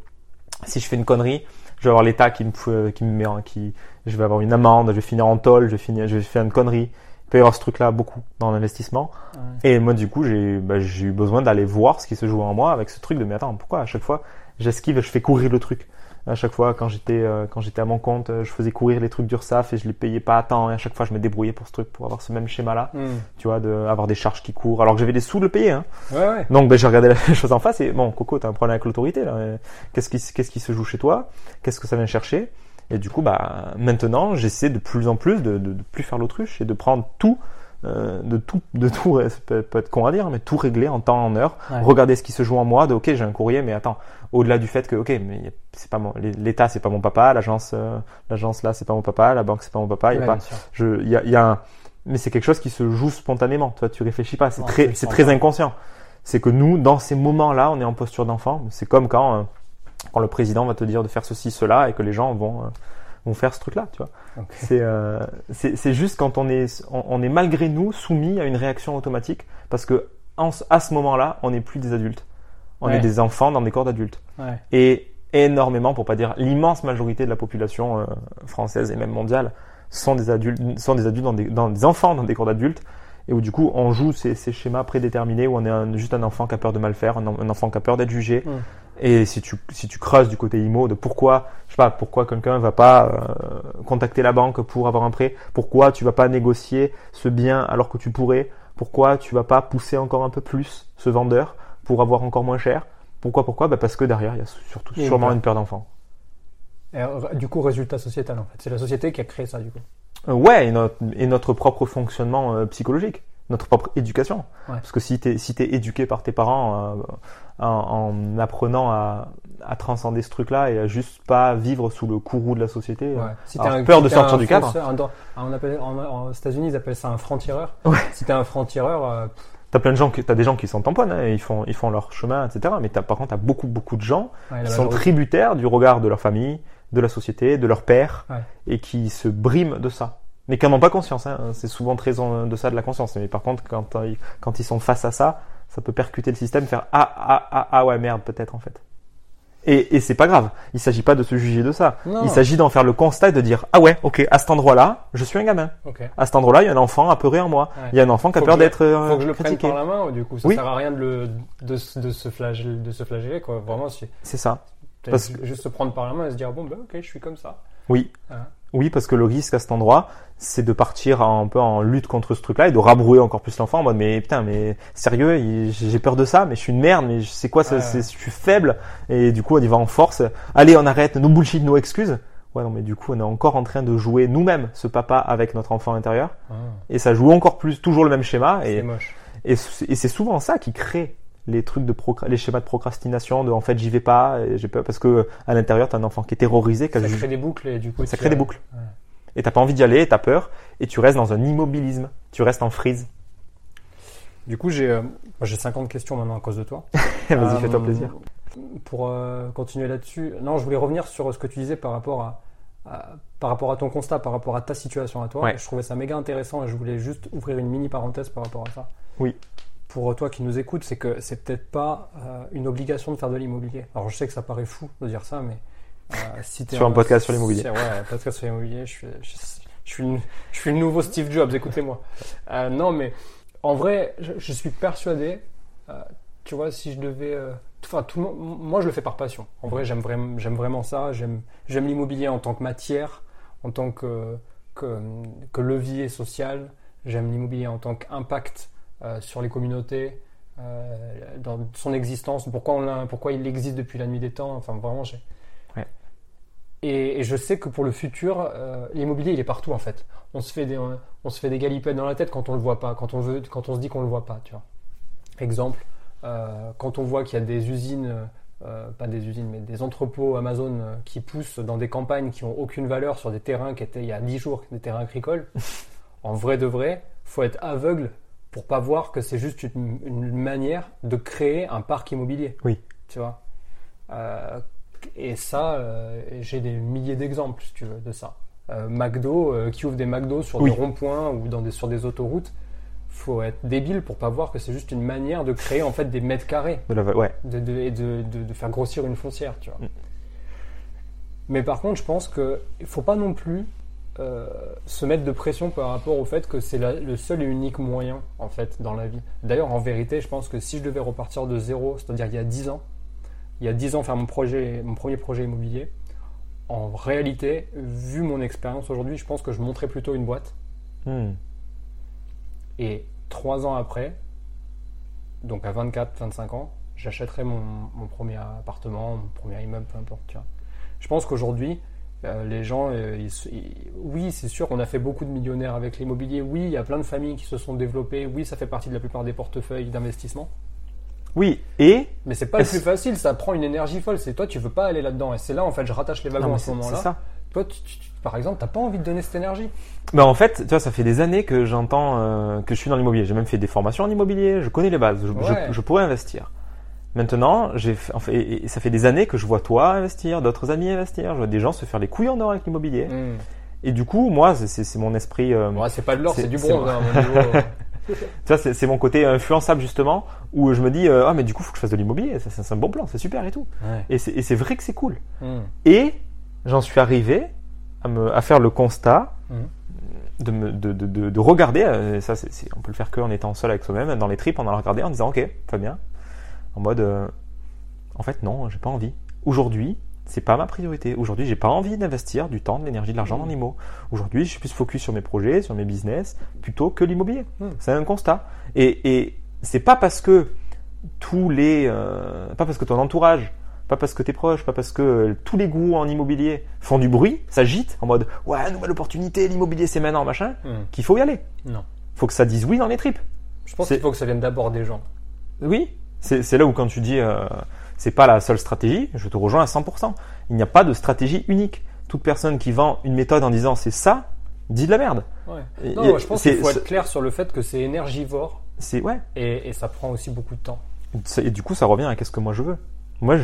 si je fais une connerie, je vais avoir l'État qui me fou- qui me met qui je vais avoir une amende, je vais finir en tôle, je vais finir, je vais faire une connerie. Peut y avoir ce truc-là beaucoup dans l'investissement. Ouais. Et moi du coup j'ai bah, j'ai eu besoin d'aller voir ce qui se joue en moi avec ce truc de mais attends pourquoi à chaque fois j'esquive, je fais courir le truc? À chaque fois quand j'étais euh, quand j'étais à mon compte, euh, je faisais courir les trucs d'URSAF et je les payais pas à temps. Et à chaque fois je me débrouillais pour ce truc pour avoir ce même schéma-là, Hmm. tu vois, de avoir des charges qui courent alors que j'avais des sous de le payer. Hein. Ouais, ouais. Donc ben, j'ai regardé la chose en face et bon Coco t'as un problème avec l'autorité là. Qu'est-ce qui qu'est-ce qui se joue chez toi? Qu'est-ce que ça vient chercher? Et du coup bah maintenant j'essaie de plus en plus de, de, de plus faire l'autruche et de prendre tout euh, de tout de tout ça peut, peut être con à dire mais tout régler en temps en heure Ouais. regarder ce qui se joue en moi de ok j'ai un courrier mais attends au-delà du fait que ok mais y a- c'est pas mon l'État c'est pas mon papa l'agence euh, l'agence là c'est pas mon papa la banque c'est pas mon papa y a Ouais, pas sûr. je il y a, il y a un mais c'est quelque chose qui se joue spontanément toi tu réfléchis pas c'est très c'est très pas. inconscient c'est que nous dans ces moments là on est en posture d'enfant c'est comme quand euh, quand le président va te dire de faire ceci cela et que les gens vont euh, vont faire ce truc là tu vois c'est euh, c'est c'est juste quand on est on, on est malgré nous soumis à une réaction automatique parce que en à ce moment là on n'est plus des adultes on Ouais. est des enfants dans des corps d'adultes Ouais. et énormément, pour pas dire l'immense majorité de la population euh, française et même mondiale, sont des adultes, sont des adultes dans des, dans des enfants dans des corps d'adultes, et où du coup on joue ces, ces schémas prédéterminés où on est un- juste un enfant qui a peur de mal faire, un, en- un enfant qui a peur d'être jugé. Mm. Et si tu si tu creuses du côté IMO de pourquoi je sais pas pourquoi quelqu'un va pas euh, contacter la banque pour avoir un prêt, pourquoi tu vas pas négocier ce bien alors que tu pourrais, pourquoi tu vas pas pousser encore un peu plus ce vendeur pour avoir encore moins cher, pourquoi pourquoi? Bah parce que derrière il y a surtout sûrement une peur d'enfant. Du coup, résultat sociétal, en fait. C'est la société qui a créé ça, du coup. Euh, ouais, et notre, et notre propre fonctionnement euh, psychologique, notre propre éducation. Ouais. Parce que si tu es, si t'es éduqué par tes parents euh, en, en apprenant à, à transcender ce truc-là et à juste pas vivre sous le courroux de la société, euh, Ouais. Si Alors, t'es un- peur si de sortir du cadre. un ah, on appelle, en, en- aux États-Unis, ils appellent ça un franc-tireur. Ouais. Si t'es un franc-tireur, euh, t'as plein de gens, t'as des gens qui s'en tamponnent, hein, ils font, ils font leur chemin, etc. Mais par contre, t'as beaucoup, beaucoup de gens qui sont tributaires du regard de leur famille, de la société, de leur père, et qui se briment de ça. Mais qui n'en ont pas conscience. Hein. C'est souvent très en deçà de la conscience. Mais par contre, quand, euh, quand ils sont face à ça, ça peut percuter le système, faire ah ah ah ah ouais merde peut-être en fait. Et, et c'est pas grave. Il s'agit pas de se juger de ça. Non. Il s'agit d'en faire le constat et de dire ah ouais ok à cet endroit-là je suis un gamin. À cet endroit-là il y a un enfant apeuré en moi. Ouais. Il y a un enfant qui a peur que d'être euh, Faut que je le prenne critiqué. par la main, du coup, ça Oui. sert à rien de, le, de, se- de se flageller, de se flageller, quoi. Vraiment, si, C'est ça. Parce ju- juste se prendre par la main et se dire, bon, bah, ok, je suis comme ça. Oui. Ah. Oui, parce que le risque à cet endroit, c'est de partir un peu en lutte contre ce truc-là et de rabrouer encore plus l'enfant en mode mais putain mais sérieux, j'ai peur de ça, mais je suis une merde, mais c'est quoi, ça, Ouais. c'est- je suis faible et du coup on y va en force. Allez, on arrête, nos bullshit, nos excuses. Ouais non mais du coup on est encore en train de jouer nous-mêmes ce papa avec notre enfant intérieur Ah, et ça joue encore plus, toujours le même schéma c'est et, moche. et c'est souvent ça qui crée les trucs de les schémas de procrastination de en fait j'y vais pas j'ai peur parce que à l'intérieur t'as un enfant qui est terrorisé Ça crée des boucles et du coup, ça crée des boucles. Ouais. Et t'as pas envie d'y aller, t'as peur, et tu restes dans un immobilisme. Tu restes en freeze. Du coup, j'ai euh, j'ai 50 questions maintenant à cause de toi. Vas-y, Euh, fais-toi plaisir. Pour euh, continuer là-dessus, non, je voulais revenir sur ce que tu disais par rapport à, à- par rapport à ton constat, par rapport à ta situation à toi. Ouais. Je trouvais ça méga intéressant et je voulais juste ouvrir une mini parenthèse par rapport à ça. Oui. Pour toi qui nous écoutes, c'est que c'est peut-être pas euh, une obligation de faire de l'immobilier. Alors je sais que ça paraît fou de dire ça, mais euh, si t'es Sur un podcast sur l'immobilier. Ouais, un podcast sur l'immobilier. Je suis, je, je suis, le, je suis le nouveau Steve Jobs. Écoutez-moi. Euh, non, mais en vrai, je, je suis persuadé. euh, tu vois, si je devais, euh, enfin, tout le monde, moi, je le fais par passion. En vrai, j'aime vraiment, j'aime vraiment ça. J'aime, j'aime l'immobilier en tant que matière. en tant que, que, que levier social, j'aime l'immobilier en tant qu'impact euh, sur les communautés, euh, dans son existence, pourquoi, on l'a- pourquoi il existe depuis la nuit des temps. Enfin, vraiment, j'ai. Ouais. Et, et je sais que pour le futur, euh, l'immobilier, il est partout en fait. On se fait des, on se fait des galipettes dans la tête quand on le voit pas, quand on veut, quand on se dit qu'on le voit pas, tu vois. Exemple, euh, quand on voit qu'il y a des usines, euh, pas des usines, mais des entrepôts Amazon euh, qui poussent dans des campagnes qui ont aucune valeur sur des terrains qui étaient il y a 10 jours, des terrains agricoles, en vrai de vrai, faut être aveugle pour pas voir que c'est juste une, une manière de créer un parc immobilier. Oui. Tu vois. Euh, et ça, euh, j'ai des milliers d'exemples, si tu veux, de ça. Euh, McDo qui ouvre des McDo sur Oui. des ronds-points ou dans des, sur des autoroutes. Faut être débile pour pas voir que c'est juste une manière de créer en fait des mètres carrés De la- ouais. de, de- et de, faire grossir une foncière, tu vois. Mm. Mais par contre, je pense qu'il ne faut pas non plus euh, se mettre de pression par rapport au fait que c'est le seul et unique moyen, en fait, dans la vie. D'ailleurs, en vérité, je pense que si je devais repartir de zéro, c'est-à-dire il y a 10 ans, il y a 10 ans faire mon, projet, mon premier projet immobilier, en réalité, vu mon expérience aujourd'hui, je pense que je monterais plutôt une boîte. Hmm. Et trois ans après, donc à 24, 25 ans, j'achèterai mon, mon premier appartement, mon premier immeuble, peu importe. Tu vois. Je pense qu'aujourd'hui, euh, les gens, euh, ils se- ils- oui, c'est sûr, on a fait beaucoup de millionnaires avec l'immobilier. Oui, il y a plein de familles qui se sont développées. Oui, ça fait partie de la plupart des portefeuilles d'investissement. Oui, et Mais c'est pas le plus facile. Ça prend une énergie folle. C'est toi, tu veux pas aller là-dedans. Et c'est là, en fait, je rattache les wagons Non, à ce moment-là. ça. Toi, tu- tu- tu- par exemple, t'as pas envie de donner cette énergie. Bah en fait, tu vois, ça fait des années que j'entends euh, que je suis dans l'immobilier. J'ai même fait des formations en immobilier. Je connais les bases. Je, je- Ouais. je pourrais investir. Maintenant, j'ai fait, et- et ça fait des années que je vois toi investir, d'autres amis investir. Je vois des gens se faire les couilles en or avec l'immobilier. Hmm. Et du coup, moi, c'est- mon esprit. euh, Ouais, c'est pas de l'or, C'est- du bronze. hein, mon niveau. Tu vois, c'est mon côté influençable justement, où je me dis, euh, ah mais du coup, faut que je fasse de l'immobilier. C'est un bon plan, c'est super et tout. Ouais. Et c'est vrai que c'est cool. Hmm. Et j'en suis arrivé à, me, à faire le constat Mhm. de, me, de, de, de, de regarder, euh, ça c'est, on peut le faire que en étant seul avec soi-même, dans les tripes, en allant regarder en disant ok, Fabien, en mode euh, en fait non, j'ai pas envie. Aujourd'hui, c'est pas ma priorité. Aujourd'hui, j'ai pas envie d'investir du temps, de l'énergie, de l'argent dans l'immo. Aujourd'hui, je suis plus focus sur mes projets, sur mes business, plutôt que l'immobilier. Mhm. C'est un constat. Et, et c'est pas parce que tous les, euh, pas parce que ton entourage, pas parce que tes proches, pas parce que euh, tous les gourous en immobilier font du bruit, s'agitent en mode ouais nouvelle opportunité, l'immobilier c'est maintenant machin, Hmm. qu'il faut y aller. Non. Faut que ça dise oui dans les tripes. Je pense qu'il faut que ça vienne d'abord des gens. Oui, c'est là où quand tu dis euh, c'est pas la seule stratégie, je te rejoins à 100%. Il n'y a pas de stratégie unique. Toute personne qui vend une méthode en disant c'est ça, dit de la merde. Ouais. Non, et je pense qu'il faut être clair sur le fait que c'est énergivore C'est ouais. et, et ça prend aussi beaucoup de temps. Et du coup, ça revient à qu'est-ce que moi je veux. Moi,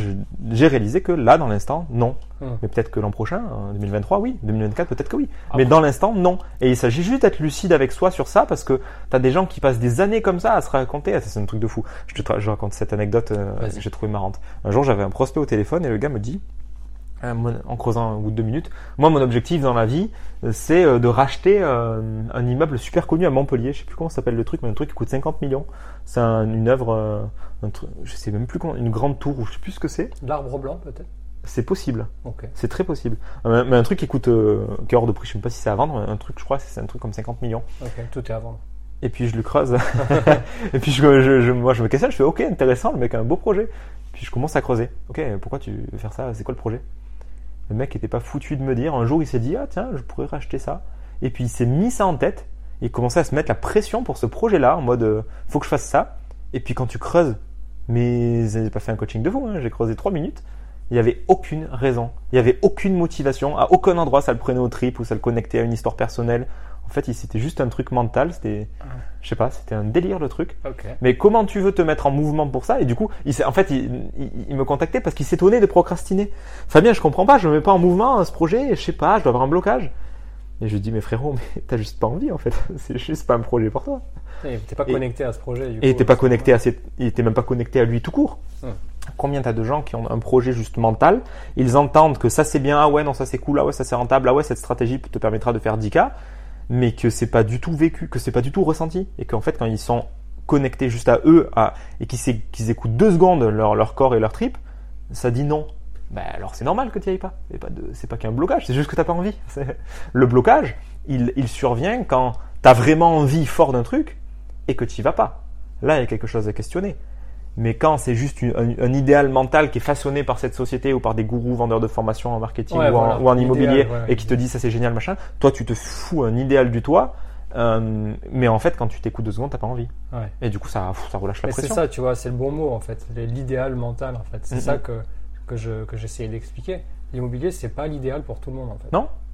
j'ai réalisé que là, dans l'instant, non. Hmm. Mais peut-être que l'an prochain, en 2023, oui. 2024, peut-être que oui. Après- Mais dans l'instant, non. Et il s'agit juste d'être lucide avec soi sur ça parce que t'as des gens qui passent des années comme ça à se raconter. Ah, c'est un truc de fou. Je te je raconte cette anecdote euh, que j'ai trouvé marrante. Un jour, j'avais un prospect au téléphone et le gars me dit, euh, en creusant un bout de deux minutes, moi, mon objectif dans la vie, euh, c'est euh, de racheter euh, un immeuble super connu à Montpellier. Je sais plus comment s'appelle le truc, mais un truc qui coûte 50 millions. C'est un- une œuvre, euh, un truc, je sais même plus comment, une grande tour ou je sais plus ce que c'est. L'arbre blanc, peut-être? C'est possible. Ok. C'est très possible. Euh, mais un truc qui coûte, euh, qui est hors de prix, je sais même pas si c'est à vendre, un truc, je crois, c'est un truc comme 50 millions. Ok, tout est à vendre. Et puis je le creuse. et puis je, je- je- moi je me questionne, je fais ok, intéressant, le mec a un beau projet. Puis je commence à creuser. Ok, pourquoi tu veux faire ça? C'est quoi le projet? Le mec était pas foutu de me dire. Un jour il s'est dit, ah tiens, je pourrais racheter ça. Et puis il s'est mis ça en tête. Et il commençait à se mettre la pression pour ce projet-là, en mode, euh, faut que je fasse ça. Et puis quand tu creuses, mais j'ai pas fait un coaching de vous, hein, j'ai creusé trois minutes. Il n'y avait aucune raison, il n'y avait aucune motivation, à aucun endroit ça le prenait au trip ou ça le connectait à une histoire personnelle. En fait, c'était juste un truc mental, c'était, je sais pas, c'était un délire le truc. Mais comment tu veux te mettre en mouvement pour ça? Et du coup, il en fait, il, il- il me contactait parce qu'il s'étonnait de procrastiner. Fabien, je comprends pas, je me mets pas en mouvement ce projet, je sais pas, je dois avoir un blocage. Et je lui dis, mais frérot, mais t'as juste pas envie en fait, c'est juste pas un projet pour toi. Et T'es pas Et- connecté à ce projet. Du Et t'es pas connecté à il était même pas connecté à lui tout court. Hum. Combien t'as de gens qui ont un projet juste mental, ils entendent que ça c'est bien, ah ouais non ça c'est cool, ah ouais ça c'est rentable, ah ouais cette stratégie te permettra de faire 10K, mais que c'est pas du tout vécu, que c'est pas du tout ressenti, et qu'en fait quand ils sont connectés juste à eux à, et qu'ils écoutent deux secondes leur, leur corps et leur trip, ça dit non. ben alors c'est normal que tu n'y ailles pas. C'est pas, pas qu'un blocage, c'est juste que tu pas envie. Le blocage, il, il survient quand tu as vraiment envie fort d'un truc et que tu n'y vas pas. Là, il y a quelque chose à questionner. Mais quand c'est juste une- un, un idéal mental qui est façonné par cette société ou par des gourous vendeurs de formation en marketing Ouais, ou, en, ou immobilier ouais. et qui te dit ça c'est génial machin, toi tu te fous un idéal du toit, euh, mais en fait quand tu t'écoutes deux secondes t'as pas envie. Ouais. Et du coup ça, ça relâche la Mais c'est pression. ça, tu vois, c'est le bon mot en fait. C'est L'idéal mental en fait. C'est ça que, que je que j'essayais d'expliquer. L'immobilier, c'est pas l'idéal pour tout le monde en fait. Non c'est,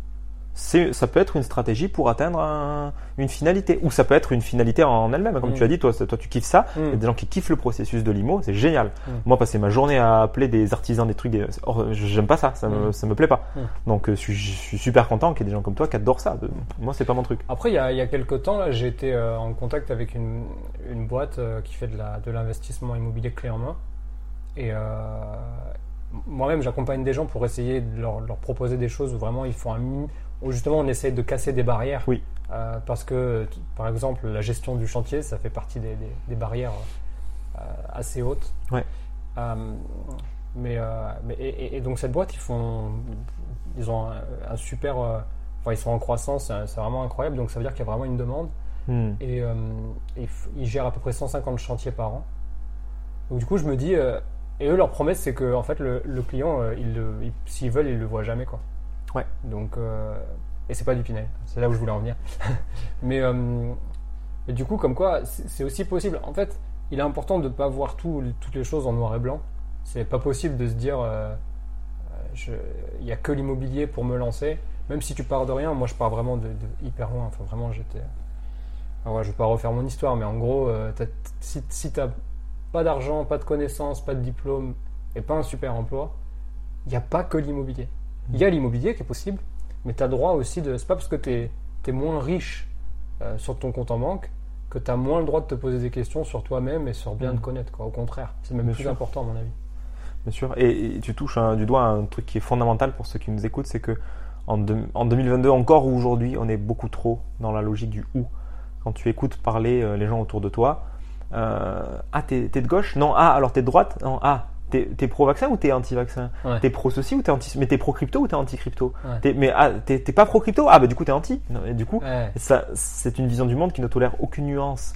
ça peut être une stratégie pour atteindre un- une finalité, ou ça peut être une finalité en elle-même. Comme Mm. tu as dit, toi, toi tu kiffes ça. Mm. Il y a des gens qui kiffent le processus de l'IMO, c'est génial. Mm. Moi, passer ma journée à appeler des artisans, des trucs, des... j'aime pas ça, ça me, ça me plaît pas. Donc, euh, je suis, je suis super content qu'il y ait des gens comme toi qui adorent ça. De- Moi, c'est pas mon truc. Après, il y a, il y a quelques temps, là, j'ai été euh, en contact avec une, une boîte euh, qui fait de la- de l'investissement immobilier clé en main. Et euh, moi-même, j'accompagne des gens pour essayer de leur, leur proposer des choses où vraiment ils font un où justement on essaye de casser des barrières. Oui. Euh, parce que, par exemple, la gestion du chantier, ça fait partie des, des- des barrières euh, assez hautes. Ouais. Euh, mais, mais et, donc cette boîte, ils font, ils ont un, un super, enfin ils sont en croissance, c'est vraiment incroyable. Donc ça veut dire qu'il y a vraiment une demande Hmm. et ils, gèrent à peu près 150 chantiers par an. Donc du coup, je me dis, et eux leur promesse, c'est que en fait le, le client, s'ils veulent, ils le voient jamais quoi. Ouais. Donc euh, et c'est pas du Pinel, c'est là où je voulais en venir. mais, euh, mais du coup, comme quoi, c'est aussi possible. En fait, il est important de ne pas voir tout- toutes les choses en noir et blanc. C'est pas possible de se dire, euh, il y a que l'immobilier pour me lancer. Même si tu pars de rien, moi je pars vraiment de, hyper loin. Enfin, vraiment, j'étais. Ouais, je vais pas refaire mon histoire, mais en gros, si, si t'as pas d'argent, pas de connaissances, pas de diplôme et pas un super emploi, il n'y a pas que l'immobilier. Il y a l'immobilier qui est possible, mais tu as droit aussi de. C'est pas parce que tu es, moins riche euh, sur ton compte en banque que tu as moins le droit de te poser des questions sur toi-même et sur bien Mhm. te connaître. Quoi. Au contraire, c'est même Bien plus sûr. important à mon avis. Bien sûr. Et, et tu touches du doigt un truc qui est fondamental pour ceux qui nous écoutent, c'est que en, en 2022, encore aujourd'hui, on est beaucoup trop dans la logique du ou. Quand tu écoutes parler euh, les gens autour de toi, euh, ah t'es de gauche? Non. Ah alors t'es de droite? Non. Ah t'es t'es pro-vaccin ou t'es anti-vaccin? Ouais. T'es pro ceci ou t'es anti Mais t'es pro-crypto ou t'es anti-crypto? Ouais. T'es- Mais ah, t'es t'es pas pro-crypto? Ah bah du coup t'es anti. Non, et du coup, Ouais. ça, c'est une vision du monde qui ne tolère aucune nuance.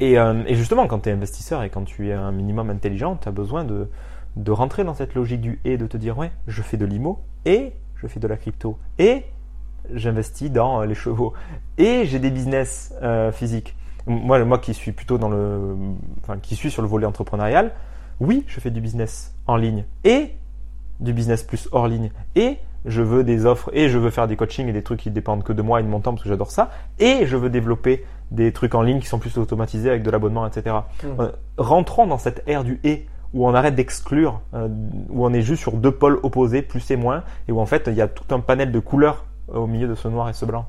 Et, euh, et justement, quand tu es investisseur et quand tu es un minimum intelligent, tu as besoin de, de rentrer dans cette logique du et, de te dire, ouais, je fais de l'IMO et je fais de la crypto et j'investis dans euh, les chevaux et j'ai des business euh, physiques. Moi, moi qui suis plutôt dans le, enfin, qui suis sur le volet entrepreneurial, oui, je fais du business en ligne et du business plus hors ligne et je veux des offres et je veux faire des coachings et des trucs qui dépendent que de moi et de mon temps parce que j'adore ça et je veux développer des trucs en ligne qui sont plus automatisés avec de l'abonnement, etc. Mm. Euh, rentrons dans cette ère du et où on arrête d'exclure, euh, où on est juste sur deux pôles opposés, plus et moins, et où en fait il y a tout un panel de couleurs euh, au milieu de ce noir et ce blanc.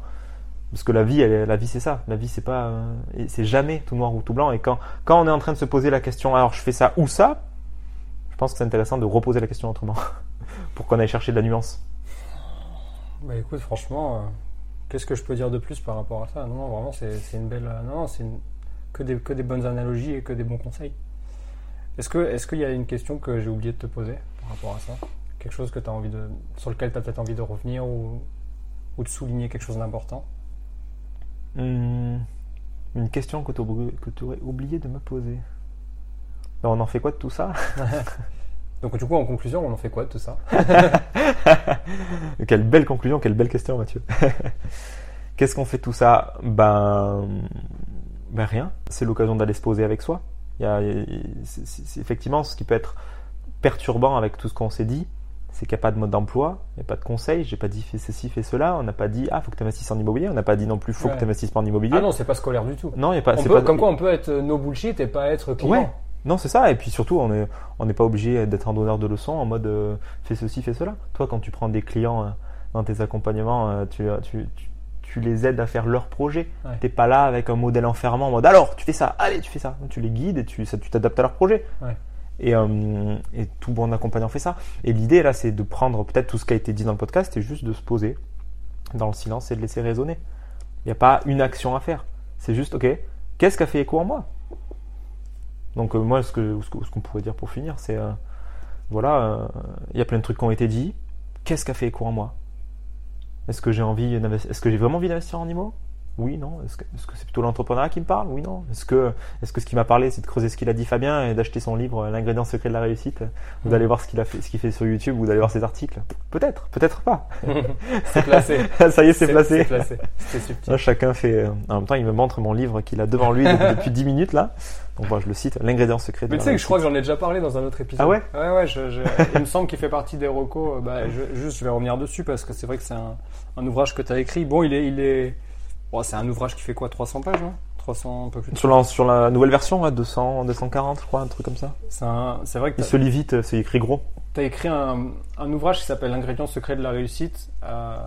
Parce que la vie, la vie c'est ça. La vie c'est pas, euh, c'est jamais tout noir ou tout blanc. Et quand, quand on est en train de se poser la question, alors je fais ça ou ça, je pense que c'est intéressant de reposer la question autrement, pour qu'on aille chercher de la nuance. Bah écoute, franchement, euh, qu'est-ce que je peux dire de plus par rapport à ça? Non, non, vraiment, c'est une belle. euh, non, non, c'est que, des, bonnes analogies et que des bons conseils. Est-ce est-ce qu'il y a une question que j'ai oublié de te poser par rapport à ça? Quelque chose que tu envie de, sur lequel tu as peut-être envie de revenir ou de souligner quelque chose d'important? Hum, une question que tu aurais oublié de me poser. Ben, on en fait quoi de tout ça? Donc du coup, en conclusion, on en fait quoi de tout ça? Quelle belle conclusion, quelle belle question, Mathieu. Qu'est-ce qu'on fait de tout ça? Ben, ben rien. C'est l'occasion d'aller se poser avec soi. Il y a, effectivement ce qui peut être perturbant avec tout ce qu'on s'est dit, c'est qu'il n'y a pas de mode d'emploi, il n'y a pas de conseil. J'ai pas dit fais ceci, fais cela. On n'a pas dit ah faut que tu investisses en immobilier. On n'a pas dit non plus faut Ouais. que tu investisses pas en immobilier. Ah non, c'est pas scolaire du tout. non, il y a pas. On c'est peut- pas comme quoi, on peut être euh, no bullshit et pas être client. Ouais. Non, c'est ça. Et puis surtout, on n'est on n'est pas obligé d'être un donneur de leçons en mode euh, fais ceci, fais cela. Toi, quand tu prends des clients euh, dans tes accompagnements, euh, tu, tu, tu, tu les aides à faire leur projet. Ouais. T'es pas là avec un modèle enfermant en mode alors tu fais ça, allez tu fais ça. Tu les guides et tu ça- tu t'adaptes à leur projet. Ouais. Et, euh, et tout bon accompagnant fait ça. Et l'idée là, c'est de prendre peut-être tout ce qui a été dit dans le podcast et juste de se poser dans le silence et de laisser résonner. Il n'y a pas une action à faire. C'est juste ok, qu'est-ce qui a fait écho en moi? Donc euh, moi, ce que ce qu'on pourrait dire pour finir, c'est euh, voilà, il y a plein de trucs qui ont été dit. Qu'est-ce qui a fait écho en moi? Est-ce que j'ai envie Est-ce que j'ai vraiment envie d'investir en IMO Oui, non. Est-ce que c'est plutôt l'entrepreneuriat qui me parle? Oui, non. Est-ce que, est-ce que ce qui m'a parlé, c'est de creuser ce qu'il a dit Fabien et d'acheter son livre L'ingrédient secret de la réussite? Ou Mm. d'aller voir ce qu'il a fait, ce qu'il fait sur YouTube ou d'aller voir ses articles? Peut-être, peut-être pas. c'est placé. Ça y est, c'est placé. C'est subtil. Là, chacun fait. euh, En même temps, il me montre mon livre qu'il a devant lui depuis, depuis 10 minutes là. Donc, moi, je le cite L'ingrédient secret de Mais tu sais que je crois que j'en ai déjà parlé dans un autre épisode. Ah ouais? Ouais, ouais, je- je- il me semble qu'il fait partie des recos. euh, Bah, je, juste, je vais revenir dessus parce que c'est vrai que c'est un, un ouvrage que tu as écrit. Bon, il est. Il est... bon, c'est un ouvrage qui fait quoi 300 pages, non 300, un peu plus. de- Sur la, sur la nouvelle version, ouais, 200, 240, je crois, un truc comme ça. C'est vrai que Il tu se lit vite, c'est écrit gros. as écrit un, un ouvrage qui s'appelle L'ingrédient secret de la réussite. Euh,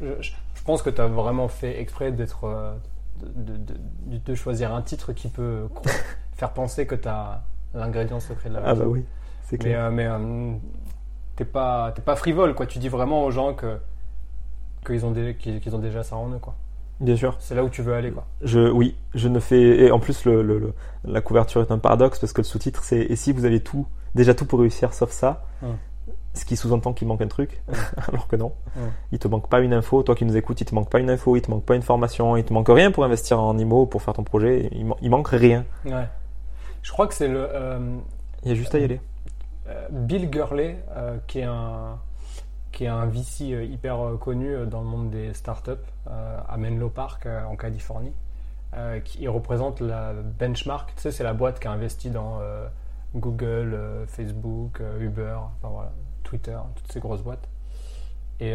je, pense que tu as vraiment fait exprès d'être. euh, de, de- de- de choisir un titre qui peut faire penser que tu as l'ingrédient secret de la réussite. Ah bah oui, c'est Mais, clair. euh, mais euh, t'es pas, pas frivole, quoi. Tu dis vraiment aux gens que qu'ils ont, dé- qu'ils ont déjà ça en eux, quoi. Bien sûr. C'est là où tu veux aller, quoi. Je, oui, je ne fais. Et en plus, le, le- le- la couverture est un paradoxe parce que le sous-titre c'est Et si vous avez tout, déjà tout pour réussir sauf ça Hum. Ce qui sous-entend qu'il manque un truc, alors que non. Hum. Il te manque pas une info, toi qui nous écoutes, il te manque pas une info, il te manque pas une formation, il te manque rien pour investir en IMO, pour faire ton projet, il, il manque rien. Ouais. Je crois que c'est le euh, Il y a juste à y aller. euh, Bill Gurley, euh, qui est un qui est un VC euh, hyper euh, connu euh, dans le monde des startups à Menlo Park en Californie, qui représente la Benchmark. Tu sais, c'est la boîte qui a investi dans Google, Facebook, Uber, enfin voilà, Twitter, toutes ces grosses boîtes. Et,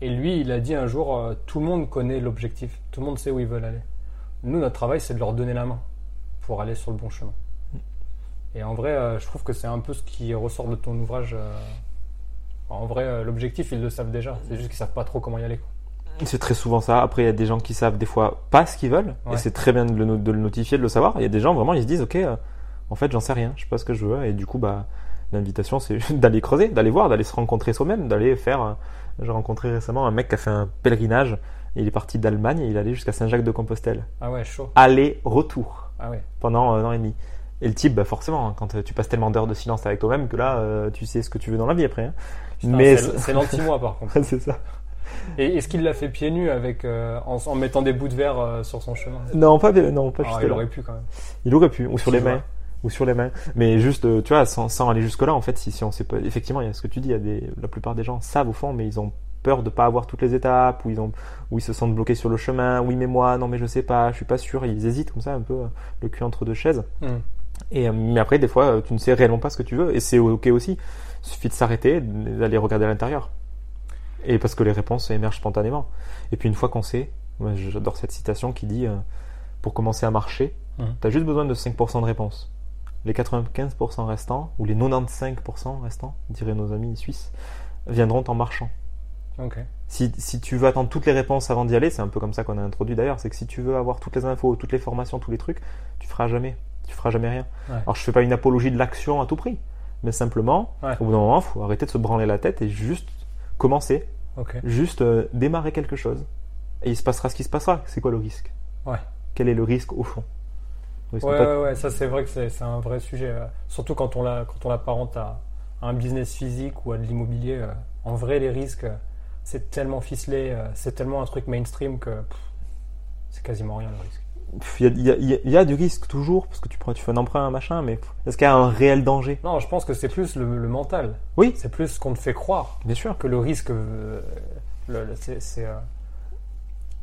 et lui, il a dit un jour, tout le monde connaît l'objectif, tout le monde sait où ils veulent aller. Nous, notre travail, c'est de leur donner la main pour aller sur le bon chemin. Et en vrai, je trouve que c'est un peu ce qui ressort de ton ouvrage. En vrai, euh, l'objectif, ils le savent déjà. C'est juste qu'ils savent pas trop comment y aller. quoi. C'est très souvent ça. Après, il y a des gens qui savent des fois pas ce qu'ils veulent, Ouais. et c'est très bien de le, no- de le notifier, de le savoir. Il y a des gens vraiment, ils se disent, ok, euh, en fait, j'en sais rien, je sais pas ce que je veux, et du coup, bah, l'invitation, c'est d'aller creuser, d'aller voir, d'aller se rencontrer soi-même, d'aller faire. euh, J'ai rencontré récemment un mec qui a fait un pèlerinage. Il est parti d'Allemagne et il allait jusqu'à Saint-Jacques-de-Compostelle. Ah ouais, chaud. Aller-retour Ah ouais. pendant un an et demi. Et le type, bah forcément, hein, quand euh, tu passes tellement d'heures de silence avec toi-même que là, euh, tu sais ce que tu veux dans la vie après. hein. Putain, Mais c'est l'anti-moi par contre. c'est ça. Et est-ce qu'il l'a fait pieds nus avec, euh, en, en mettant des bouts de verre euh, sur son chemin? Non, pas, non, pas Ah, Il là. aurait pu quand même. Il aurait pu, ou sur les mains. Ou sur les mains. Mais juste, tu vois, sans, sans aller jusque-là, en fait, si, si on sait pas. Effectivement, il y a ce que tu dis, il y a des, la plupart des gens savent au fond, mais ils ont peur de pas avoir toutes les étapes, ou ils, ont, ou ils se sentent bloqués sur le chemin. Oui, mais moi, non, mais je sais pas, je suis pas sûr. Ils hésitent comme ça, un peu, le cul entre deux chaises. Hmm. Et, euh, mais après, des fois, euh, tu ne sais réellement pas ce que tu veux, et c'est ok aussi. Il suffit de s'arrêter, d'aller regarder à l'intérieur. Et parce que les réponses émergent spontanément. Et puis une fois qu'on sait, moi j'adore cette citation qui dit euh, pour commencer à marcher, Mhm. tu as juste besoin de 5% de réponses. Les 95% restants, ou les 95% restants, diraient nos amis suisses, viendront en marchant. Si, si tu veux attendre toutes les réponses avant d'y aller, c'est un peu comme ça qu'on a introduit d'ailleurs, c'est que si tu veux avoir toutes les infos, toutes les formations, tous les trucs, tu feras jamais. Tu feras jamais rien. Ouais. Alors je fais pas une apologie de l'action à tout prix, mais simplement, Ouais. au bout d'un moment, il faut arrêter de se branler la tête et juste commencer, juste euh, démarrer quelque chose. Et il se passera ce qui se passera. C'est quoi le risque? Ouais. Quel est le risque au fond? Risque Ouais, ouais, ouais, ça c'est vrai que c'est un vrai sujet. euh, surtout quand on l'a- quand on l'apparente à, à un business physique ou à de l'immobilier. euh, en vrai, les risques, euh, c'est tellement ficelé, euh, c'est tellement un truc mainstream que c'est quasiment rien le risque. Il y, a, y y du risque toujours, parce que tu, prends, tu fais un emprunt, un machin, mais est-ce qu'il y a un réel danger? Non, je pense que c'est plus le, le mental. Oui. C'est plus ce qu'on te fait croire Bien sûr. que le risque. euh, le- le- euh,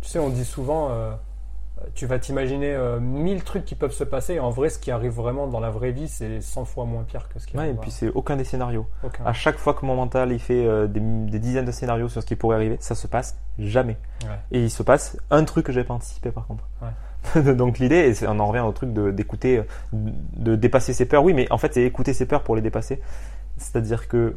tu sais, on dit souvent, euh, tu vas t'imaginer euh, mille trucs qui peuvent se passer. Et en vrai, ce qui arrive vraiment dans la vraie vie, c'est 100 fois moins pire que ce qui Ouais, et arrive. puis c'est aucun des scénarios. Aucun. À chaque fois que mon mental il fait des, des dizaines de scénarios sur ce qui pourrait arriver, ça se passe jamais. Ouais. Et il se passe un truc que j'avais pas anticipé par contre. Donc l'idée, et on en revient au truc de- d'écouter, euh, de dépasser ses peurs. Oui, mais en fait c'est écouter ses peurs pour les dépasser. C'est-à-dire que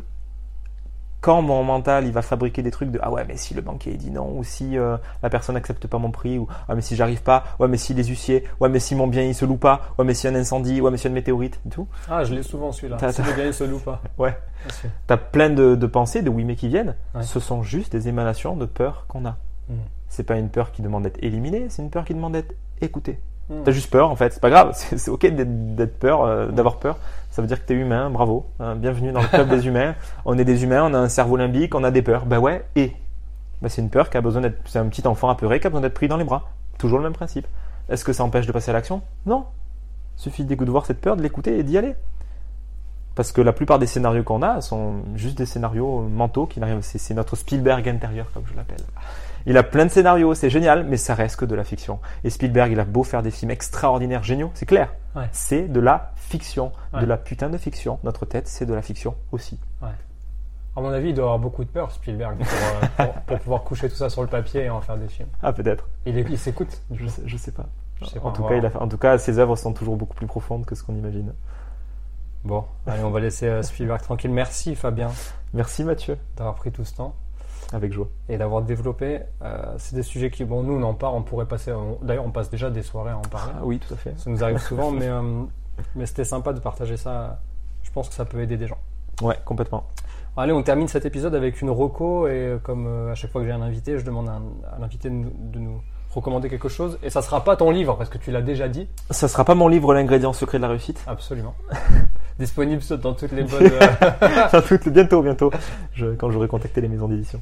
quand mon mental il va fabriquer des trucs de ah ouais mais si le banquier dit non ou si euh, la personne n'accepte pas mon prix ou ah mais si j'arrive pas ouais mais si les huissiers ouais mais si mon bien il se loue pas ouais mais si un incendie ouais mais si une météorite et tout Ah, je l'ai souvent celui-là. Si le gars il se loue pas. ouais Bien sûr. T'as plein de, de pensées, de oui mais qui viennent. Ouais. Ce sont juste des émanations de peur qu'on a. Mm. C'est pas une peur qui demande d'être éliminée, c'est une peur qui demande d'être écoutée. Hmm. T'as juste peur en fait, c'est pas grave, c'est ok d'être peur, euh, d'avoir peur. Ça veut dire que t'es humain, bravo, hein, bienvenue dans le club des humains. On est des humains, on a un cerveau limbique, on a des peurs. Bah ouais, et? Bah, c'est une peur qui a besoin d'être, c'est un petit enfant apeuré qui a besoin d'être pris dans les bras. Toujours le même principe. Est-ce que ça empêche de passer à l'action? Non. Suffit d'écouter- de voir cette peur, de l'écouter et d'y aller. Parce que la plupart des scénarios qu'on a sont juste des scénarios mentaux qui n'arrivent. C'est notre Spielberg intérieur, comme je l'appelle. Il a plein de scénarios, c'est génial, mais ça reste que de la fiction. Et Spielberg, il a beau faire des films extraordinaires, géniaux, c'est clair. Ouais. C'est de la fiction, Ouais. de la putain de fiction. Notre tête, c'est de la fiction aussi. À mon avis, il doit avoir beaucoup de peur, Spielberg, pour, euh, pour- pour pouvoir coucher tout ça sur le papier et en faire des films. Ah, peut-être. Il, s'écoute. Je sais, je sais pas. Je sais en, tout cas, il a en tout cas, ses œuvres sont toujours beaucoup plus profondes que ce qu'on imagine. Bon, allez, on va laisser euh, Spielberg tranquille. Merci, Fabien, Merci Mathieu. d'avoir pris tout ce temps Avec joie. et d'avoir développé. Euh, c'est des sujets qui, bon, nous, on en parle, on pourrait passer. D'ailleurs, on passe déjà des soirées à en parler. Ah oui, tout à fait. Ça nous arrive souvent, mais, euh, mais c'était sympa de partager ça. Je pense que ça peut aider des gens. Ouais, complètement. Allez, on termine cet épisode avec une reco et euh, comme euh, à chaque fois que j'ai un invité, je demande à, l'invité de, nous- de nous recommander quelque chose. Et ça sera pas ton livre parce que tu l'as déjà dit. Ça sera pas mon livre L'ingrédient secret de la réussite. Absolument. Disponible dans toutes les bonnes. euh, Enfin, tout- bientôt, bientôt. Je- quand j'aurai contacté les maisons d'édition.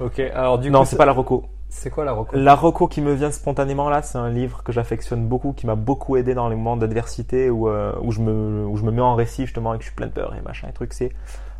ok. Alors du Non, coup, c'est pas la reco. c'est quoi la reco? La reco qui me vient spontanément là, c'est un livre que j'affectionne beaucoup, qui m'a beaucoup aidé dans les moments d'adversité où, euh, où, je me, où je me mets en récit justement et que je suis plein de peur et machin et truc. C'est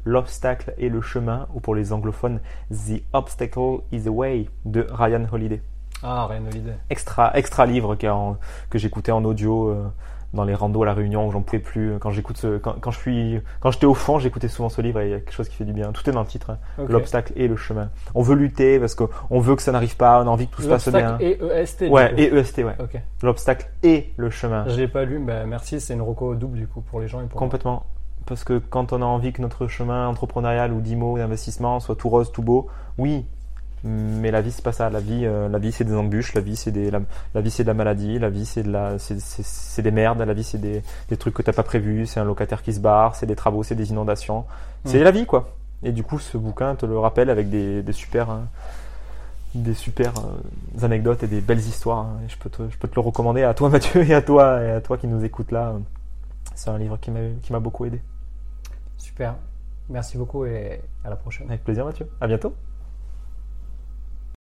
L'obstacle et le chemin, ou pour les anglophones, The Obstacle is the Way de Ryan Holiday. Ah, rien d'idée. extra extra livre en- que j'écoutais en audio euh, dans les randos à la Réunion où j'en pouvais plus. Quand j'écoute ce, quand, quand je suis quand j'étais au fond j'écoutais souvent ce livre et il y a quelque chose qui fait du bien. Tout est dans le titre hein. L'obstacle et le chemin. On veut lutter parce qu'on veut que ça n'arrive pas on a envie que tout se passe bien. L'obstacle et EST. ouais et EST ouais. L'obstacle et le chemin. Je l'ai pas lu, bah, merci, c'est une reco double du coup pour les gens et pour moi. complètement. Parce que quand on a envie que notre chemin entrepreneurial ou d'IMO d'investissement soit tout rose tout beau oui mais la vie c'est pas ça. La vie euh, la vie c'est des embûches. La vie c'est des la, la vie c'est de la maladie. La vie c'est de la c'est, des merdes. La vie c'est des, des trucs que t'as pas prévus. C'est un locataire qui se barre. C'est des travaux c'est des inondations. C'est Mm. la vie quoi. Et du coup ce bouquin te le rappelle avec des, des super hein, des super euh, anecdotes et des belles histoires hein. Je peux te je peux te le recommander à toi Mathieu et à toi et à toi qui nous écoutes là. C'est un livre qui m'a qui m'a beaucoup aidé. Super. Merci beaucoup et à la prochaine. avec plaisir Mathieu. À bientôt